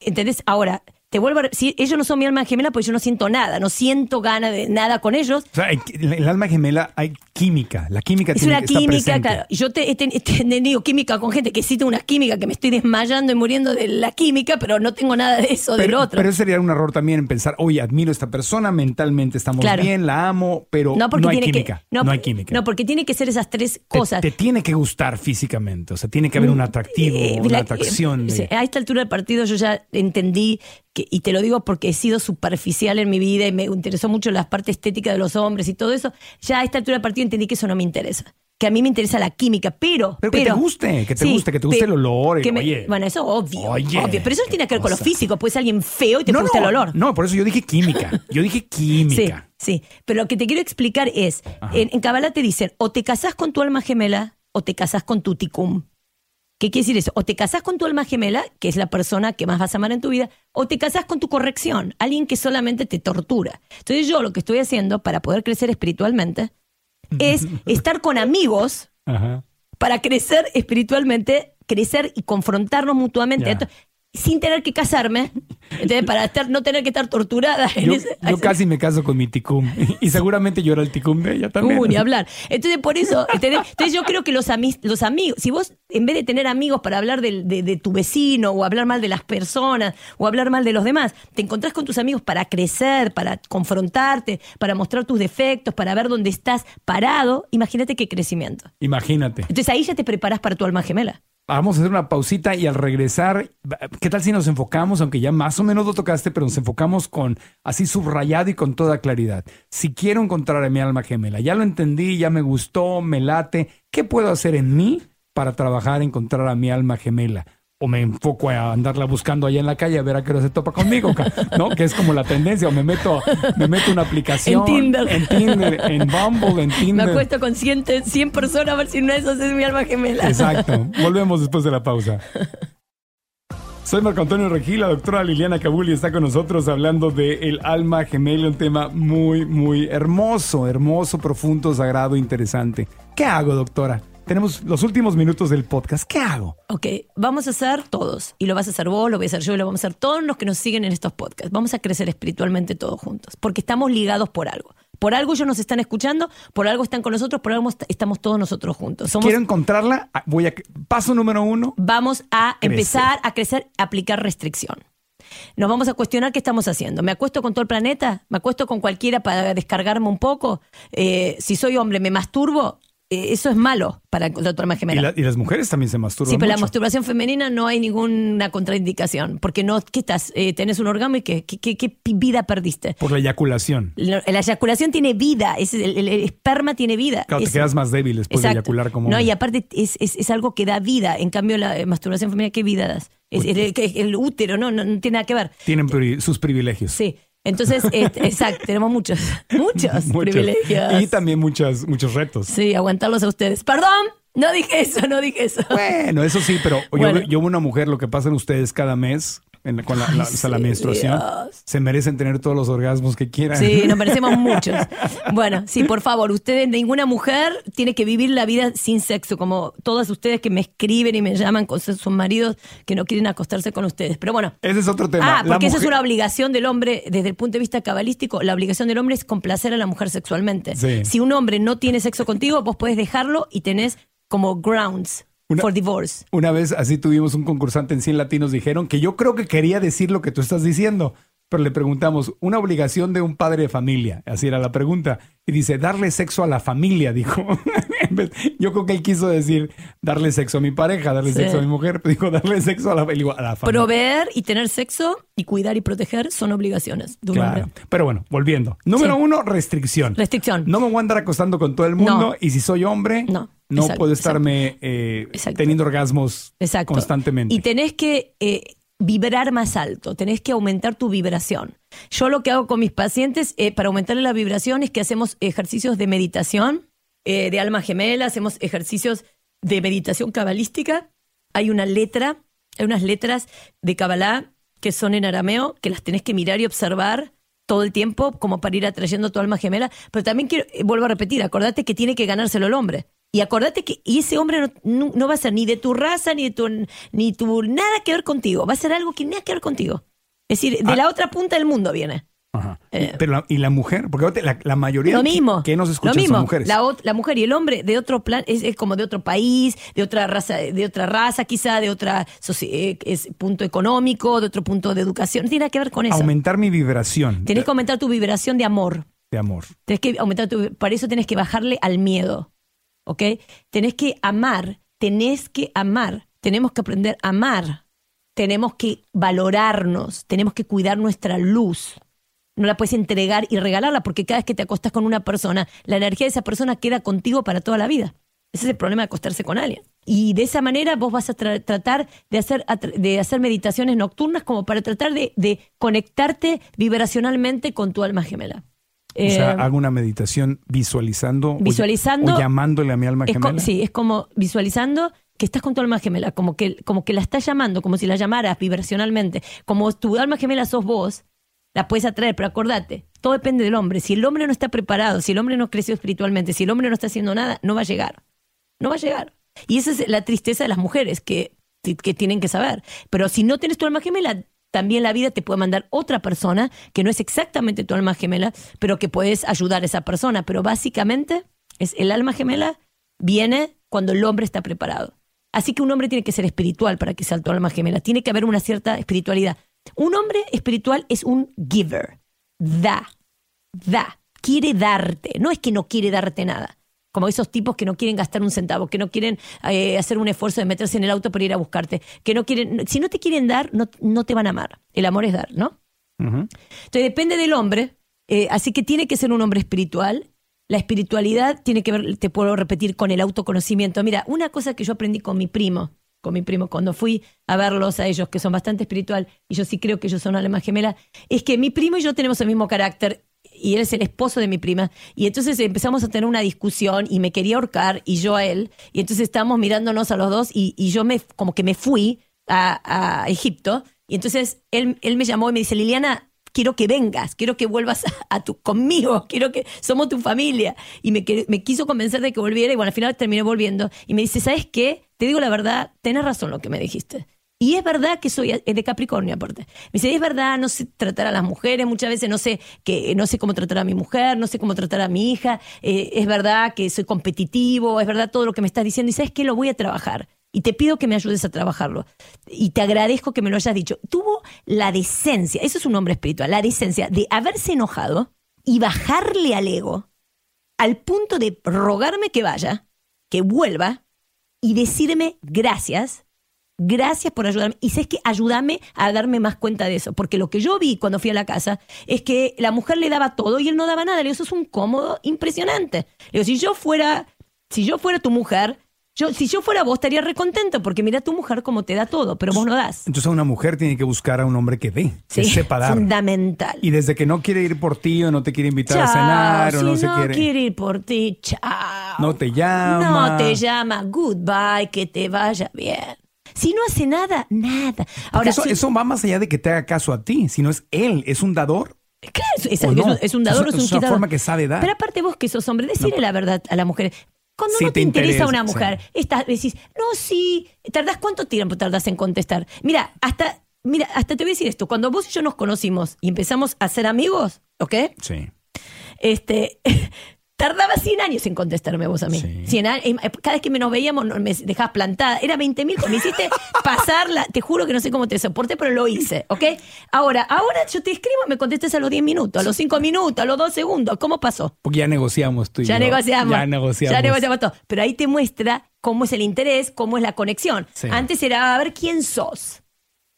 ¿Entendés? Ahora, te vuelvo a... Si ellos no son mi alma gemela, pues yo no siento nada, no siento ganas de nada con ellos. O sea, en el alma gemela hay química. La química Es tiene una química, claro. Yo te, he ten- he tenido química con gente que sí tengo una química, que me estoy desmayando y muriendo de la química, pero no tengo nada de eso del otro. pero sería un error también en pensar, oye, admiro a esta persona, mentalmente estamos Claro. bien, la amo, pero no, porque hay tiene química. Que, no, hay química. No, porque tiene que ser esas tres cosas. Te, tiene que gustar físicamente, o sea, tiene que haber un atractivo, Eh, una la- atracción. eh, de- sí, a esta altura del partido yo ya entendí, que, y te lo digo porque he sido superficial en mi vida y me interesó mucho la parte estética de los hombres y todo eso, ya a esta altura del partido entendí que eso no me interesa. Que a mí me interesa la química, pero. Pero que te guste, que te guste, que te guste el olor, que me- oye. bueno, eso obvio, Oye, obvio. Pero eso no tiene que ver con lo físico. Puede ser alguien feo y te no, gusta no, el olor. No, por eso yo dije química. Yo dije Sí, química. sí. Pero lo que te quiero explicar es, en, en Kabbalah te dicen, o te casás con tu alma gemela o te casás con tu ticum. ¿Qué quiere decir eso? O te casás con tu alma gemela, que es la persona que más vas a amar en tu vida, o te casás con tu corrección, alguien que solamente te tortura. Entonces yo lo que estoy haciendo para poder crecer espiritualmente es estar con amigos Ajá. para crecer espiritualmente, crecer y confrontarnos mutuamente. Sin tener que casarme, ¿entendés? para estar, no tener que estar torturada. en Yo, ese- yo casi me caso con mi ticum. Y seguramente yo era el ticum de ella también. Uh, ni hablar. Entonces, por eso, ¿entendés? Entonces yo creo que los, ami- los amigos, si vos, en vez de tener amigos para hablar del- de, de tu vecino, o hablar mal de las personas, o hablar mal de los demás, te encontrás con tus amigos para crecer, para confrontarte, para mostrar tus defectos, para ver dónde estás parado, imagínate qué crecimiento. Imagínate. Entonces ahí ya te preparas para tu alma gemela. Vamos a hacer una pausita y al regresar, ¿qué tal si nos enfocamos, aunque ya más o menos lo tocaste, pero nos enfocamos con así subrayado y con toda claridad? Si quiero encontrar a mi alma gemela, ya lo entendí, ya me gustó, me late, ¿qué puedo hacer en mí para trabajar, encontrar a mi alma gemela? O me enfoco a andarla buscando allá en la calle a ver a qué hora se topa conmigo, ¿no? Que es como la tendencia, o me meto, me meto una aplicación. En Tinder. En Tinder, en Bumble, en Me Tinder. acuesto con 100, 100 personas a ver si una de esas es mi alma gemela. Exacto. Volvemos después de la pausa. Soy Marco Antonio Regil, la doctora Liliana Cabuli está con nosotros hablando de el alma gemela, un tema muy, muy hermoso, hermoso, profundo, sagrado, interesante. ¿Qué hago, doctora? Tenemos los últimos minutos del podcast. ¿Qué hago? Ok, vamos a hacer todos. Y lo vas a hacer vos, lo voy a hacer yo, y lo vamos a hacer todos los que nos siguen en estos podcasts. Vamos a crecer espiritualmente todos juntos. Porque estamos ligados por algo. Por algo ellos nos están escuchando, por algo están con nosotros, por algo est- estamos todos nosotros juntos. Somos, Quiero encontrarla. Ah, Voy a paso número uno. vamos a Crecer. empezar a crecer, aplicar restricción. Nos vamos a cuestionar qué estamos haciendo. ¿Me acuesto con todo el planeta? ¿Me acuesto con cualquiera para descargarme un poco? Eh, si soy hombre, ¿me masturbo? Eh, eso es malo para la Y, gemela. la- y las mujeres también se masturban. Sí, pero la masturbación femenina no hay ninguna contraindicación. Porque no, ¿qué estás? Eh, tenés un orgasmo y ¿qué, qué, qué- qué vida perdiste? Por la eyaculación. La, la eyaculación tiene vida, es, el, esperma tiene vida. Claro, te Es- quedas más débil después de Exacto. eyacular como No, hombre. y aparte es, es, es algo que da vida. En cambio, la eh, masturbación femenina, ¿qué vida das? Es, el, el- el útero, no, no, no tiene nada que ver. Tienen pri- sus privilegios. Sí. Entonces, eh, exacto, tenemos muchos, muchos, Muchos. privilegios. Y también muchas, muchos retos. Sí, aguantarlos a ustedes. Perdón, no dije eso, no dije eso. Bueno, eso sí, pero yo- Bueno. yo, una mujer, lo que pasan ustedes cada mes en con la, la- o sea, la menstruación, se merecen tener todos los orgasmos que quieran. Sí, nos merecemos muchos. Bueno, sí, por favor, ustedes, ninguna mujer tiene que vivir la vida sin sexo, como todas ustedes que me escriben y me llaman con sus maridos que no quieren acostarse con ustedes. Pero bueno. Ese es otro tema. Ah, porque esa es una obligación del hombre, desde el punto de vista cabalístico, la obligación del hombre es complacer a la mujer sexualmente. Sí. Si un hombre no tiene sexo contigo, vos podés dejarlo y tenés como grounds Una- for divorce. Una vez así tuvimos un concursante en 100 latinos, dijeron que yo creo que quería decir lo que tú estás diciendo, pero le preguntamos, una obligación de un padre de familia, así era la pregunta, y dice, darle sexo a la familia, dijo. Yo creo que él quiso decir, darle sexo a mi pareja, darle Sí. sexo a mi mujer, pero dijo, darle sexo a la, digo, a la familia. Proveer y tener sexo y cuidar y proteger son obligaciones de un Claro. hombre. Pero bueno, volviendo. Número Sí. uno, restricción. Restricción. No me voy a andar acostando con todo el mundo No. y si soy hombre, No. no Exacto, puedo estarme eh, teniendo orgasmos Exacto. constantemente. Y tenés que eh, vibrar más alto, tenés que aumentar tu vibración. Yo lo que hago con mis pacientes eh, para aumentarle la vibración es que hacemos ejercicios de meditación, eh, de alma gemela, hacemos ejercicios de meditación cabalística. Hay una letra, hay unas letras de Kabbalah que son en arameo, que las tenés que mirar y observar todo el tiempo como para ir atrayendo tu alma gemela. Pero también quiero, eh, vuelvo a repetir, acordate que tiene que ganárselo el hombre. Y acordate que ese hombre no, no- no va a ser ni de tu raza, ni de tu, ni tu nada que ver contigo. Va a ser algo que nada que ver contigo. Es decir, de Ah. la otra punta del mundo viene. Ajá. Eh. Pero la- y la mujer, porque la, la mayoría Lo mismo. que, que nos escuchan lo mismo. son mujeres. La, la mujer y el hombre de otro plan, es, es como de otro país, de otra raza, de otra raza quizá, de otra eh, es punto económico, de otro punto de educación. No tiene nada que ver con eso. Aumentar mi vibración Tenés que aumentar tu vibración de amor. de amor. Tenés que aumentar tu, para eso tenés que bajarle al miedo. ¿Ok? Tenés que amar, tenés que amar. Tenemos que aprender a amar. Tenemos que valorarnos, tenemos que cuidar nuestra luz. No la puedes entregar y regalarla porque cada vez que te acostas con una persona, la energía de esa persona queda contigo para toda la vida. Ese es el problema de acostarse con alguien. Y de esa manera vos vas a tra- tratar de hacer, de hacer meditaciones nocturnas como para tratar de, de conectarte vibracionalmente con tu alma gemela. O sea, Eh, hago una meditación visualizando, o- Visualizando- o, llamándole a mi alma gemela. sí, es como visualizando que estás con tu alma gemela, como que, como que la estás llamando, como si la llamaras vibracionalmente. Como tu alma gemela sos vos, la puedes atraer, pero acordate, todo depende del hombre. Si el hombre no está preparado, si el hombre no creció espiritualmente, si el hombre no está haciendo nada, no va a llegar. No va a llegar. Y esa es la tristeza de las mujeres que, que tienen que saber. Pero si no tienes tu alma gemela, también la vida te puede mandar otra persona que no es exactamente tu alma gemela, pero que puedes ayudar a esa persona. Pero básicamente es el alma gemela viene cuando el hombre está preparado. Así que un hombre tiene que ser espiritual para que sea tu alma gemela. Tiene que haber una cierta espiritualidad. Un hombre espiritual es un giver. Da. Da. Quiere darte. No es que no quiere darte nada. Como esos tipos que no quieren gastar un centavo, que no quieren eh, hacer un esfuerzo de meterse en el auto para ir a buscarte, que no quieren, si no te quieren dar, no, no te van a amar. El amor es dar, ¿no? Entonces depende del hombre, eh, así que tiene que ser un hombre espiritual. La espiritualidad tiene que ver, te puedo repetir, con el autoconocimiento. Mira, una cosa que yo aprendí con mi primo, con mi primo cuando fui a verlos a ellos, que son bastante espiritual, y yo sí creo que ellos son alma gemela, es que mi primo y yo tenemos el mismo carácter y él es el esposo de mi prima. Y entonces empezamos a tener una discusión y me quería ahorcar y yo a él. Y entonces estábamos mirándonos a los dos y, y yo me, como que me fui a, a Egipto. Y entonces él, él me llamó y me dice, Liliana, quiero que vengas, quiero que vuelvas a, tu, conmigo, quiero que somos tu familia. Y me, me quiso convencer de que volviera y bueno, al final terminé volviendo. Y me dice, ¿sabes qué? Te digo la verdad, tenés razón lo que me dijiste. Y es verdad que soy de Capricornio aparte. Me dice, es verdad, no sé tratar a las mujeres, muchas veces no sé que no sé cómo tratar a mi mujer, no sé cómo tratar a mi hija, eh, es verdad que soy competitivo, es verdad todo lo que me estás diciendo y sabes que lo voy a trabajar. Y te pido que me ayudes a trabajarlo. Y te agradezco que me lo hayas dicho. Tuvo la decencia, eso es un hombre espiritual, la decencia de haberse enojado y bajarle al ego al punto de rogarme que vaya, que vuelva y decirme gracias Gracias por ayudarme. Y sé que ayúdame a darme más cuenta de eso. Porque lo que yo vi cuando fui a la casa es que la mujer le daba todo y él no daba nada. Le digo, eso es un cómodo impresionante. Le digo, si yo fuera, si yo fuera tu mujer, yo, si yo fuera vos, estaría recontento porque mira tu mujer como te da todo, pero vos no das. Entonces una mujer tiene que buscar a un hombre que dé, sí, que sepa dar. Fundamental. Y desde que no quiere ir por ti o no te quiere invitar a cenar o no, se quiere... quiere ir por ti, chao. No te llama. No te llama, goodbye, que te vaya bien. Si no hace nada, nada. Ahora, eso, eso va más allá de que te haga caso a ti, sino es él, es un dador. Claro, es, un dador, es, es una forma que sabe dar. Pero aparte vos que sos hombre, decirle la verdad a la mujer. Cuando no te, interesa, una mujer, estás, decís, no, sí, ¿tardás cuánto tiempo tardas en contestar? Mira, hasta, mira, hasta te voy a decir esto, cuando vos y yo nos conocimos y empezamos a ser amigos, ¿ok? Sí. Este, Tardaba 100 años en contestarme vos a mí. Eh, cada vez que nos veíamos me dejabas plantada. Era 20 mil, me hiciste pasarla. Te juro que no sé cómo te soporté, pero lo hice, ¿ok? Ahora, ahora yo te escribo, me contestes a los 10 minutos, a los 5 minutos, a los 2 segundos. ¿Cómo pasó? Porque ya negociamos tú y ya Negociamos, ya negociamos. Ya negociamos todo. Pero ahí te muestra cómo es el interés, cómo es la conexión. Antes era a ver quién sos.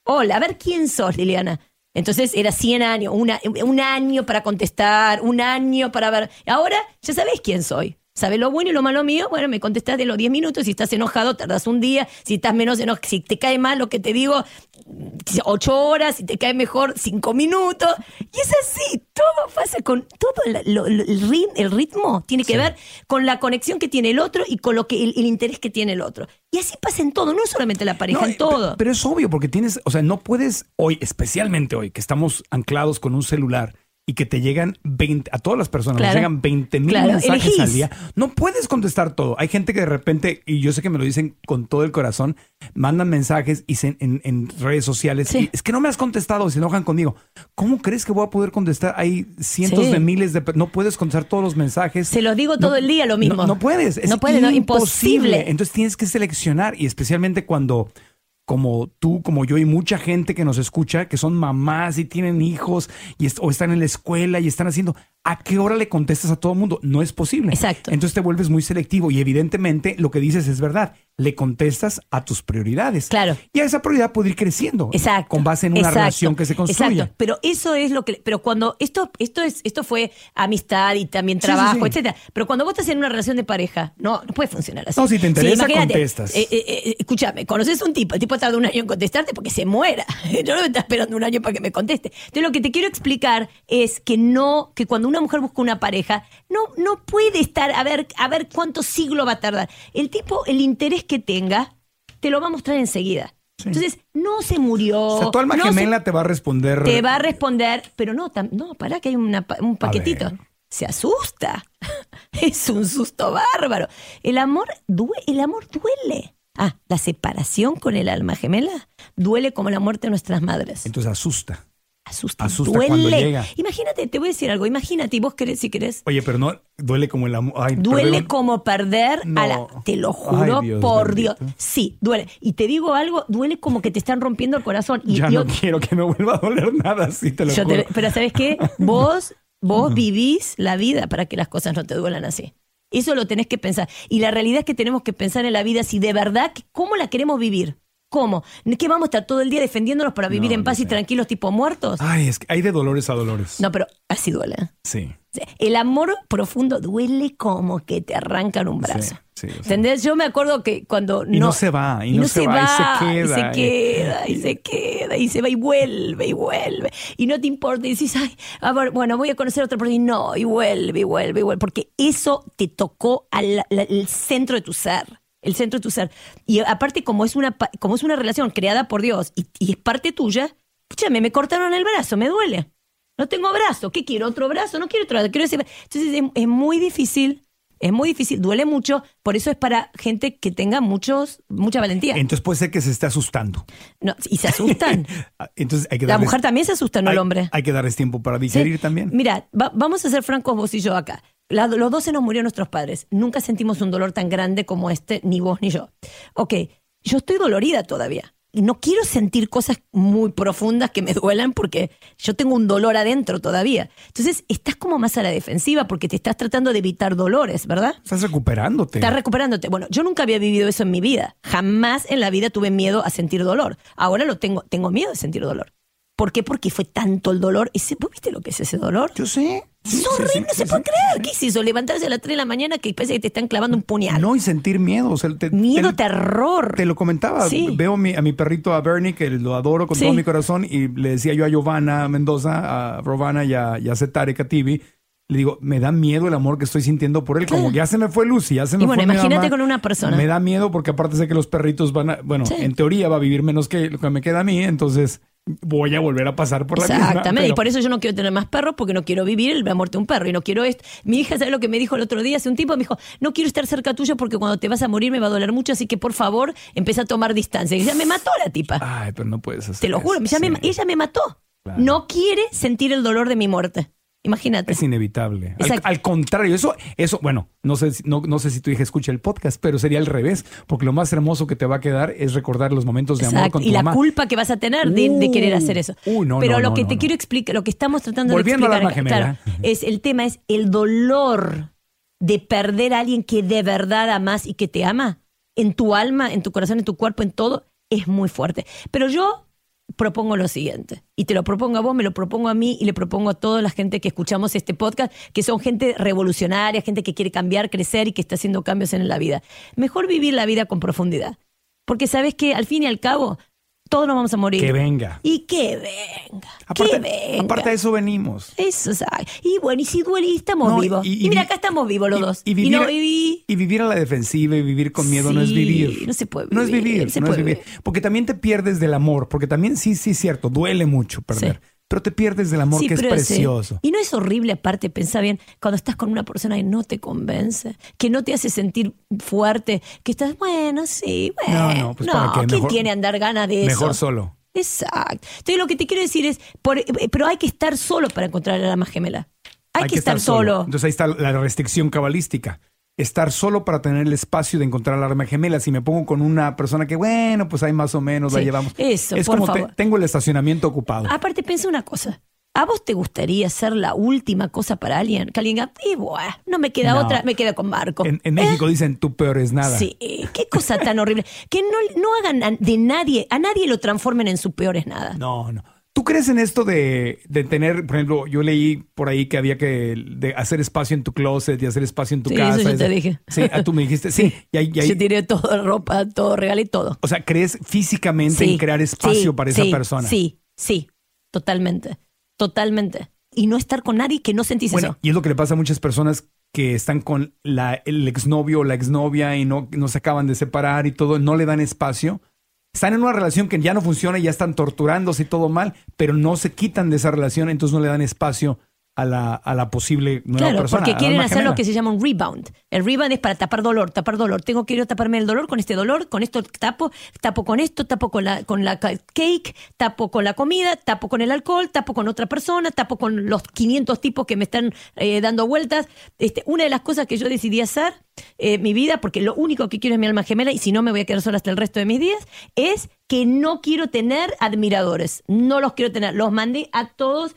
Hola, a ver quién sos, Liliana. Entonces era 100 años, un año para contestar, un año para ver. Ahora ya sabes quién soy. ¿Sabes lo bueno y lo malo mío? Bueno, me contestas de los 10 minutos. Si estás enojado, tardas un día. Si estás menos enojado, si te cae mal lo que te digo, 8 horas. Si te cae mejor, 5 minutos. Y es así. Todo pasa con. Todo el, ritmo tiene que ver con la conexión que tiene el otro y con lo que el, interés que tiene el otro. Y así pasa en todo, no solamente la pareja, en todo. pero es obvio, porque tienes. O sea, no puedes hoy, especialmente hoy, que estamos anclados con un celular y que te llegan 20, a todas las personas llegan 20 mil mensajes al día, no puedes contestar todo. Hay gente que de repente, y yo sé que me lo dicen con todo el corazón, mandan mensajes y en, en, redes sociales, es que no me has contestado, se enojan conmigo. ¿Cómo crees que voy a poder contestar? Hay cientos de miles de... No puedes contestar todos los mensajes. Se lo digo todo el día lo mismo. No, puedes, es no puedes, imposible. Entonces tienes que seleccionar y especialmente cuando como tú, como yo y mucha gente que nos escucha, que son mamás y tienen hijos y o están en la escuela y están haciendo, ¿a qué hora le contestas a todo el mundo? No es posible. Exacto. Entonces te vuelves muy selectivo y evidentemente lo que dices es verdad. Le contestas a tus prioridades. Claro. Y a esa prioridad puede ir creciendo. Exacto. Con base en una relación que se construye. Exacto. Pero eso es lo que. Pero cuando. Esto, esto, es, esto fue amistad y también trabajo, etcétera. Pero cuando vos estás en una relación de pareja, no, no puede funcionar así. No, si te interesa, contestas. Eh, eh, eh, escúchame, conoces un tipo, el tipo tarda un año en contestarte porque se muera. Yo no me está esperando un año para que me conteste. Entonces, lo que te quiero explicar es que no, que cuando una mujer busca una pareja, no, no puede estar a ver, a ver cuánto siglo va a tardar. El tipo, el interés que tenga, te lo va a mostrar enseguida. Entonces, no se murió. O sea, tu alma gemela te va a responder. Te va a responder, pero no, no, para que hay un paquetito. Se asusta. es un susto bárbaro. El amor, duele, el amor duele. Ah, la separación con el alma gemela duele como la muerte de nuestras madres. Entonces asusta asusta, asusta duele. Cuando llega. Imagínate, te voy a decir algo, imagínate, vos querés, si querés. Oye, pero no, duele como el amor. duele como perder a la. Te lo juro por Dios. Sí, duele. Y te digo algo, duele como que te están rompiendo el corazón. Y ya no quiero que me vuelva a doler nada, sí te lo juro. pero ¿sabes qué? Vos, vos vivís la vida para que las cosas no te duelan así. Eso lo tenés que pensar. Y la realidad es que tenemos que pensar en la vida si de verdad, ¿cómo la queremos vivir? ¿Cómo? ¿Qué vamos a estar todo el día defendiéndonos para vivir No, en paz no y sé. tranquilos tipo muertos? Ay, es que hay de dolores a dolores. No, pero así duele. Sí. El amor profundo duele como que te arrancan un brazo. sí. ¿Entendés? Yo me acuerdo que cuando Y no se va, y no se va, y se queda, y se queda, y se queda, y se va y vuelve, y vuelve. Y no te importa, y dices, ay, a ver, bueno, voy a conocer a otra persona, y no, y vuelve, y vuelve, y vuelve, porque eso te tocó al centro de tu ser. El centro de tu ser. Y aparte, como es una, como es una relación creada por Dios y, y es parte tuya, escúchame, me cortaron el brazo, me duele. No tengo brazo. ¿Qué quiero? ¿Otro brazo? No quiero otro brazo. Quiero ese... bra- Entonces es, es muy difícil. Es muy difícil. Duele mucho. Por eso es para gente que tenga muchos, mucha valentía. Entonces puede ser que se esté asustando. No, y se asustan. Ah, Entonces hay que La mujer también se asusta, no hay, el hombre. Hay que darles tiempo para digerir Sí. también. Mira, va- vamos a ser francos vos y yo acá. La- los dos se nos murieron nuestros padres. Nunca sentimos un dolor tan grande como este, ni vos ni yo. Ok, yo estoy dolorida todavía. No quiero sentir cosas muy profundas que me duelan porque yo tengo un dolor adentro todavía. Entonces, estás como más a la defensiva porque te estás tratando de evitar dolores, ¿verdad? Estás recuperándote. Estás recuperándote. Bueno, yo nunca había vivido eso en mi vida. Jamás en la vida tuve miedo a sentir dolor. Ahora lo tengo, tengo miedo de sentir dolor. ¿Por qué? Porque fue tanto el dolor. ¿Vos viste lo que es ese dolor? Yo sé. Sí, Es horrible, sí, no se puede creer. ¿Qué es eso? Levantarse a las 3 de la mañana que parece que te están clavando un puñal. No, y sentir miedo. o sea, te- Miedo, te- terror. Te lo comentaba. Veo a mi, a mi perrito, a Bernie, que lo adoro con todo mi corazón, y le decía yo a Giovanna Mendoza, a Rovana y a, y a Kativi, le digo, me da miedo el amor que estoy sintiendo por él. Como Claro. que ya se me fue Lucy, ya se me Y bueno, fue mi imagínate mamá. con una persona. Me da miedo porque aparte sé que los perritos van a, bueno, en teoría va a vivir menos que lo que me queda a mí, entonces voy a volver a pasar por la misma. Exactamente, y por eso yo no quiero tener más perros porque no quiero vivir la muerte de un perro y no quiero esto. Mi hija, ¿sabe lo que me dijo el otro día? Hace un tiempo me dijo, no quiero estar cerca tuyo porque cuando te vas a morir me va a doler mucho, así que por favor empieza a tomar distancia. Y ya me mató la tipa. Ay, pero no puedes hacer Te lo juro, eso, me- sí. ella me mató. Claro. No quiere sentir el dolor de mi muerte. Imagínate. Es inevitable. Al, contrario, eso, eso, bueno, no sé, si- no, no sé si tu hija escucha el podcast, pero sería al revés, porque lo más hermoso que te va a quedar es recordar los momentos de amor con tu y la mamá. culpa que vas a tener de, de querer hacer eso. Uh, no, Pero no, lo no, que te quiero explicar, lo que estamos tratando Volviendo de explicar, gemela. claro, es el tema es el dolor de perder a alguien que de verdad amas y que te ama en tu alma, en tu corazón, en tu cuerpo, en todo, es muy fuerte. Pero yo propongo lo siguiente, y te lo propongo a vos, me lo propongo a mí y le propongo a toda la gente que escuchamos este podcast, que son gente revolucionaria, gente que quiere cambiar, crecer y que está haciendo cambios en la vida. Mejor vivir la vida con profundidad. Porque sabes que al fin y al cabo, todos nos vamos a morir. Que venga. Y que venga. Aparte, que venga. aparte de eso venimos. Eso, ¿sabes? Y bueno, y si duele, estamos No, vivos. y- Y, y mira, acá estamos vivos los y- dos. y vivir- no, y- Y vivir a la defensiva y vivir con miedo no es Sí, vivir. no se puede No es vivir, vivir, se no es puede vivir. vivir. Porque también te pierdes del amor, porque también sí, sí es cierto, duele mucho perder, Sí. Pero te pierdes del amor Sí, que es precioso. Y no es horrible, aparte, pensá bien, cuando estás con una persona que no te convence, que no te hace sentir fuerte, que estás, bueno, sí, bueno. No, no, pues ¿para qué? ¿quién Mejor- tiene andar ganas de eso? Mejor solo. Exacto. Entonces lo que te quiero decir es, por- pero hay que estar solo para encontrar a la más gemela. Hay, que, estar, solo. Entonces ahí está la restricción cabalística. Estar solo para tener el espacio de encontrar la arma gemela. Si me pongo con una persona que, bueno, pues ahí más o menos la Sí, llevamos. eso, es por como te- favor. tengo el estacionamiento ocupado. Aparte, piensa una cosa. ¿A vos te gustaría ser la última cosa para alguien? Que alguien diga, y buah, no me queda No. otra, me queda con Marco. En, en México dicen, tú peor es nada. Sí, qué cosa tan horrible. Que no, no hagan de nadie, a nadie lo transformen en su peor es nada. No, no. ¿Tú crees en esto de, de tener, por ejemplo, yo leí por ahí que había que de hacer espacio en tu closet y hacer espacio en tu Sí, casa? eso yo te dije. Sí, ah, tú me dijiste, sí. Y ahí- y ahí- Yo tiré todo, ropa, todo, regalé todo. o sea, ¿crees físicamente en Sí, crear espacio sí, para esa sí, persona? Sí, sí, totalmente, totalmente. Y no estar con nadie que no sentís Bueno, eso. y es lo que le pasa a muchas personas que están con la, el exnovio o la exnovia y no, no se acaban de separar y todo, no le dan espacio. Están en una relación que ya no funciona y ya están torturándose y todo mal, pero no se quitan de esa relación, entonces no le dan espacio a la, a la posible nueva Claro, persona. porque quieren hacer lo que se llama un rebound. El rebound es para tapar dolor, tapar dolor. Tengo que ir a taparme el dolor con este dolor, con esto tapo, tapo con esto, tapo con la, con la ca- cake, tapo con la comida, tapo con el alcohol, tapo con otra persona, tapo con los 500 tipos que me están eh, dando vueltas. Este, una de las cosas que yo decidí hacer en mi vida, porque lo único que quiero es mi alma gemela y si no me voy a quedar sola hasta el resto de mis días, es que no quiero tener admiradores. No los quiero tener. Los mandé a todos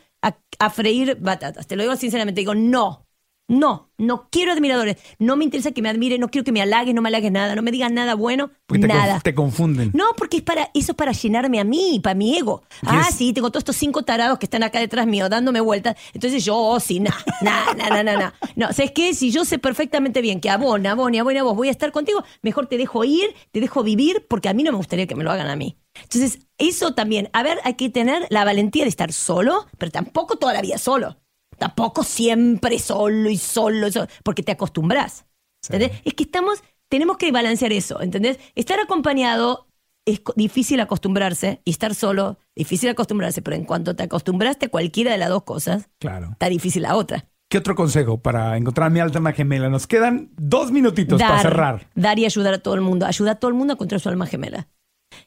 a, freír batatas. Te lo digo sinceramente, digo, no. No, no quiero admiradores. No me interesa que me admire, no quiero que me halagues, no me halagues nada, no me digas nada bueno, Porque nada. te confunden. No, porque es para, eso es para llenarme a mí, para mi ego. Ah, ¿Quieres- sí, tengo todos estos cinco tarados que están acá detrás mío dándome vueltas. Entonces yo, oh, sí, nada, nada, nada, nada. No, ¿sabes qué? Si yo sé perfectamente bien que a vos, a vos, a vos, a vos voy a estar contigo, mejor te dejo ir, te dejo vivir, porque a mí no me gustaría que me lo hagan a mí. Entonces, eso también, a ver, hay que tener la valentía de estar solo, pero tampoco toda la vida solo. Tampoco siempre solo y solo, y solo, porque te acostumbras. ¿Entendés? Es que estamos, tenemos que balancear eso, ¿entendés? Estar acompañado es difícil acostumbrarse y estar solo, difícil acostumbrarse, pero en cuanto te acostumbraste a cualquiera de las dos cosas, Claro. está difícil la otra. ¿Qué otro consejo para encontrar a mi alma gemela? Nos quedan dos minutitos para cerrar. dar y ayudar a todo el mundo. Ayuda a todo el mundo a encontrar su alma gemela.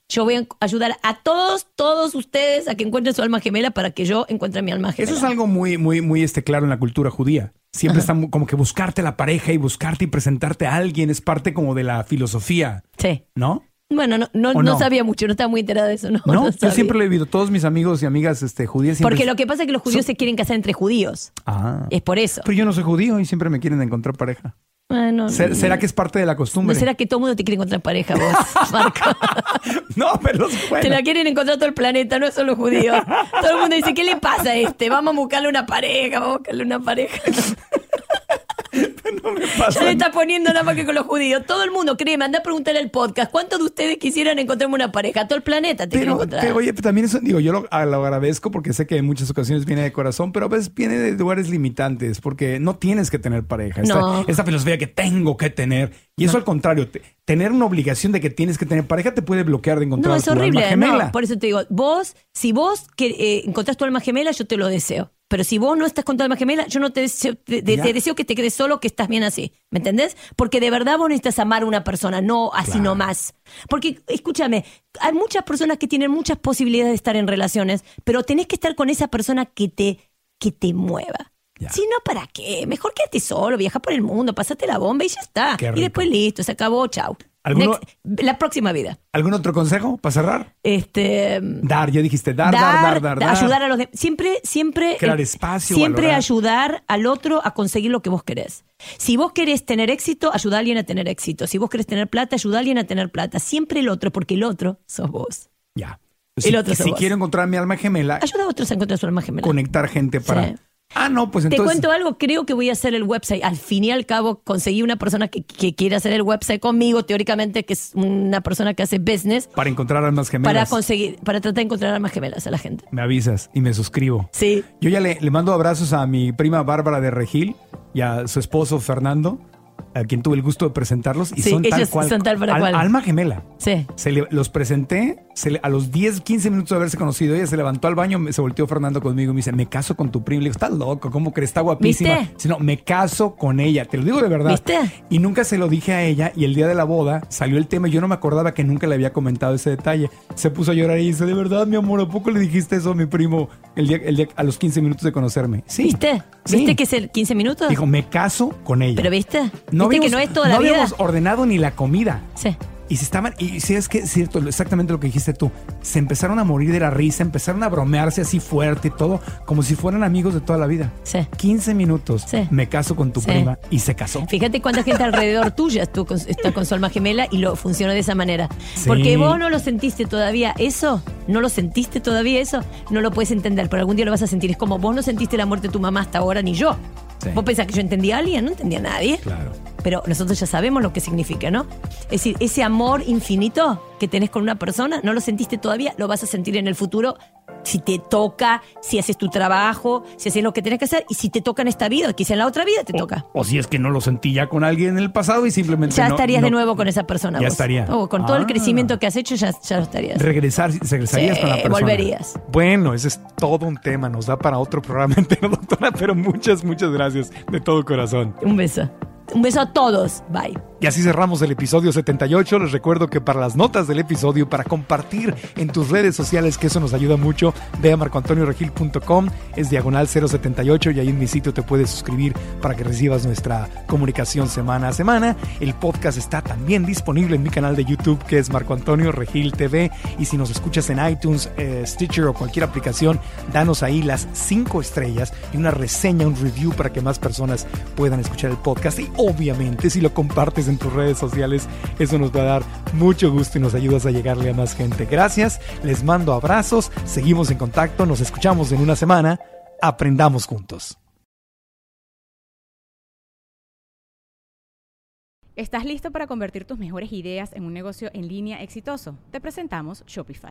Yo voy a ayudar a todos, todos ustedes a que encuentren su alma gemela para que yo encuentre mi alma gemela. Eso es algo muy, muy, muy este, claro en la cultura judía. Siempre está como que buscarte la pareja y buscarte y presentarte a alguien es parte como de la filosofía, Sí. ¿no? Bueno, no, no, ¿O no no? sabía mucho, no estaba muy enterada de eso. No, No, yo siempre lo he vivido. Todos mis amigos y amigas este, judías siempre... Porque lo que pasa es que los judíos se quieren casar entre judíos. Ah. Es por eso. Pero yo no soy judío y siempre me quieren encontrar pareja. Bueno, ¿Ser- ¿Será que es parte de la ¿No costumbre? será que todo el mundo te quiere encontrar pareja vos, Marco? No, pero bueno. Te la quieren encontrar todo el planeta, no es solo judíos. Todo el mundo dice, ¿qué le pasa a este? Vamos a buscarle una pareja, vamos a buscarle una pareja. No me pasa Ya le está poniendo nada más que con los judíos. Todo el mundo, créeme, anda a preguntarle al podcast. ¿Cuántos de ustedes quisieran encontrarme una pareja? Todo el planeta te quiere Pero, encontrar. oye, pero también eso, digo, yo lo, a- lo agradezco porque sé que en muchas ocasiones viene de corazón, pero a veces viene de lugares limitantes, porque no tienes que tener pareja. Esta, No. esta filosofía que tengo que tener. Y eso al contrario, te- tener una obligación de que tienes que tener pareja te puede bloquear de encontrar no, es tu alma horrible. gemela. Por eso te digo, vos, si vos que, eh, encontrás tu alma gemela, yo te lo deseo. Pero si vos no estás con tu alma gemela, yo no te deseo, te, te- Ya. te deseo que te quedes solo, que estás bien así. ¿Me entendés? Porque de verdad vos necesitas amar a una persona, no así Claro. nomás. Porque, escúchame, hay muchas personas que tienen muchas posibilidades de estar en relaciones, pero tenés que estar con esa persona que te, que te mueva. Ya. Si no, ¿para qué? Mejor quédate solo, viaja por el mundo, pasate la bomba y ya está. Y después listo, se acabó, chau. ¿Alguno- Next- la próxima vida. ¿Algún otro consejo para cerrar? Este, Dar, ya dijiste, dar, dar, dar, dar. dar. ayudar a los demás. Siempre, siempre. Crear espacio, Siempre valorar. ayudar al otro a conseguir lo que vos querés. Si vos querés tener éxito, ayuda a alguien a tener éxito. Si vos querés tener plata, ayuda a alguien a tener plata. Siempre el otro, porque el otro sos vos. Ya. El Si, otro sos si vos. quiero encontrar mi alma gemela, Ayuda a otros a encontrar su alma gemela. conectar gente para. Sí. Ah, no, pues Te entonces. cuento algo, creo que voy a hacer el website. Al fin y al cabo, conseguí una persona que, que quiere hacer el website conmigo, teóricamente, que es una persona que hace business, Para encontrar almas gemelas. para conseguir, para tratar de encontrar almas gemelas a la gente. Me avisas y me suscribo. Sí. Yo ya le, le mando abrazos a mi prima Bárbara de Regil y a su esposo Fernando, a quien tuve el gusto de presentarlos. Y Sí, son tal cual. son tal para al- cual. Alma gemela. Sí. Se le- los presenté, se le- a los 10, 15 minutos de haberse conocido, ella se levantó al baño, se volteó Fernando conmigo y me dice, me caso con tu prima. Le digo, estás loco, ¿cómo crees? Está guapísima. ¿Viste? Dice, no, me caso con ella, te lo digo de verdad. ¿Viste? Y nunca se lo dije a ella y el día de la boda salió el tema y yo no me acordaba que nunca le había comentado ese detalle. Se puso a llorar y dice, de verdad, mi amor, ¿a poco le dijiste eso a mi primo el día, el día- a los 15 minutos de conocerme? Sí. ¿Viste? Sí. ¿Viste que es el 15 minutos? Dijo, me caso con ella. Pero ¿viste? no ¿Viste que no es toda la no vida? habíamos ordenado ni la comida. Sí. Y se estaban, y sí es que es cierto, exactamente lo que dijiste tú. Se empezaron a morir de la risa, empezaron a bromearse así fuerte y todo, como si fueran amigos de toda la vida. Sí. 15 minutos, Sí. me caso con tu Sí. prima y se casó. Fíjate cuánta gente alrededor tuya estuvo con- está con su alma gemela y lo funciona de esa manera. Sí. Porque vos no lo sentiste todavía eso, no lo sentiste todavía eso, no lo puedes entender, pero algún día lo vas a sentir. Es como vos no sentiste la muerte de tu mamá hasta ahora ni yo. Sí. Vos pensás que yo entendía a alguien, no entendía a nadie. Claro. Pero nosotros ya sabemos lo que significa, ¿no? Es decir, ese amor infinito que tenés con una persona, no lo sentiste todavía, lo vas a sentir en el futuro si te toca, si haces tu trabajo, si haces lo que tenés que hacer y si te toca en esta vida, quizá en la otra vida te toca. O si es que no lo sentí ya con alguien en el pasado y simplemente Ya no- estarías no- de nuevo con esa persona. Ya vos. estaría. Oh, con todo el Ah. crecimiento que has hecho, ya, ya lo estarías. Regresar, regresarías Sí, con la persona. volverías. Bueno, ese es todo un tema, nos da para otro programa entero, doctora, pero muchas, muchas gracias de todo corazón. Un beso. Un beso a todos. Bye. Y así cerramos el episodio 78. Les recuerdo que para las notas del episodio, para compartir en tus redes sociales, que eso nos ayuda mucho, ve a marcoantonioregil.com, es diagonal 078 y ahí en mi sitio te puedes suscribir para que recibas nuestra comunicación semana a semana. El podcast está también disponible en mi canal de YouTube que es Marco Antonio Regil TV y si nos escuchas en iTunes, eh, Stitcher o cualquier aplicación, danos ahí las 5 estrellas y una reseña, un review para que más personas puedan escuchar el podcast y obviamente si lo compartes en tus redes sociales. Eso nos va a dar mucho gusto y nos ayudas a llegarle a más gente. Gracias, les mando abrazos, seguimos en contacto, nos escuchamos en una semana. Aprendamos juntos. ¿Estás listo para convertir tus mejores ideas en un negocio en línea exitoso? Te presentamos Shopify.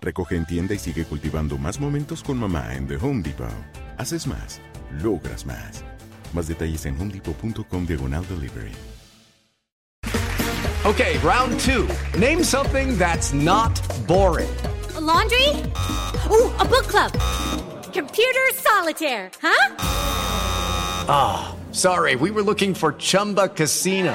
Recoge en tienda y sigue cultivando más momentos con mamá en The Home Depot. Haces más, logras más. Más detalles en homedepot.com diagonal delivery. Okay, round two. Name something that's not boring. A laundry? Ooh, a book club. Computer solitaire, huh? Ah, sorry, we were looking for Chumba Casino.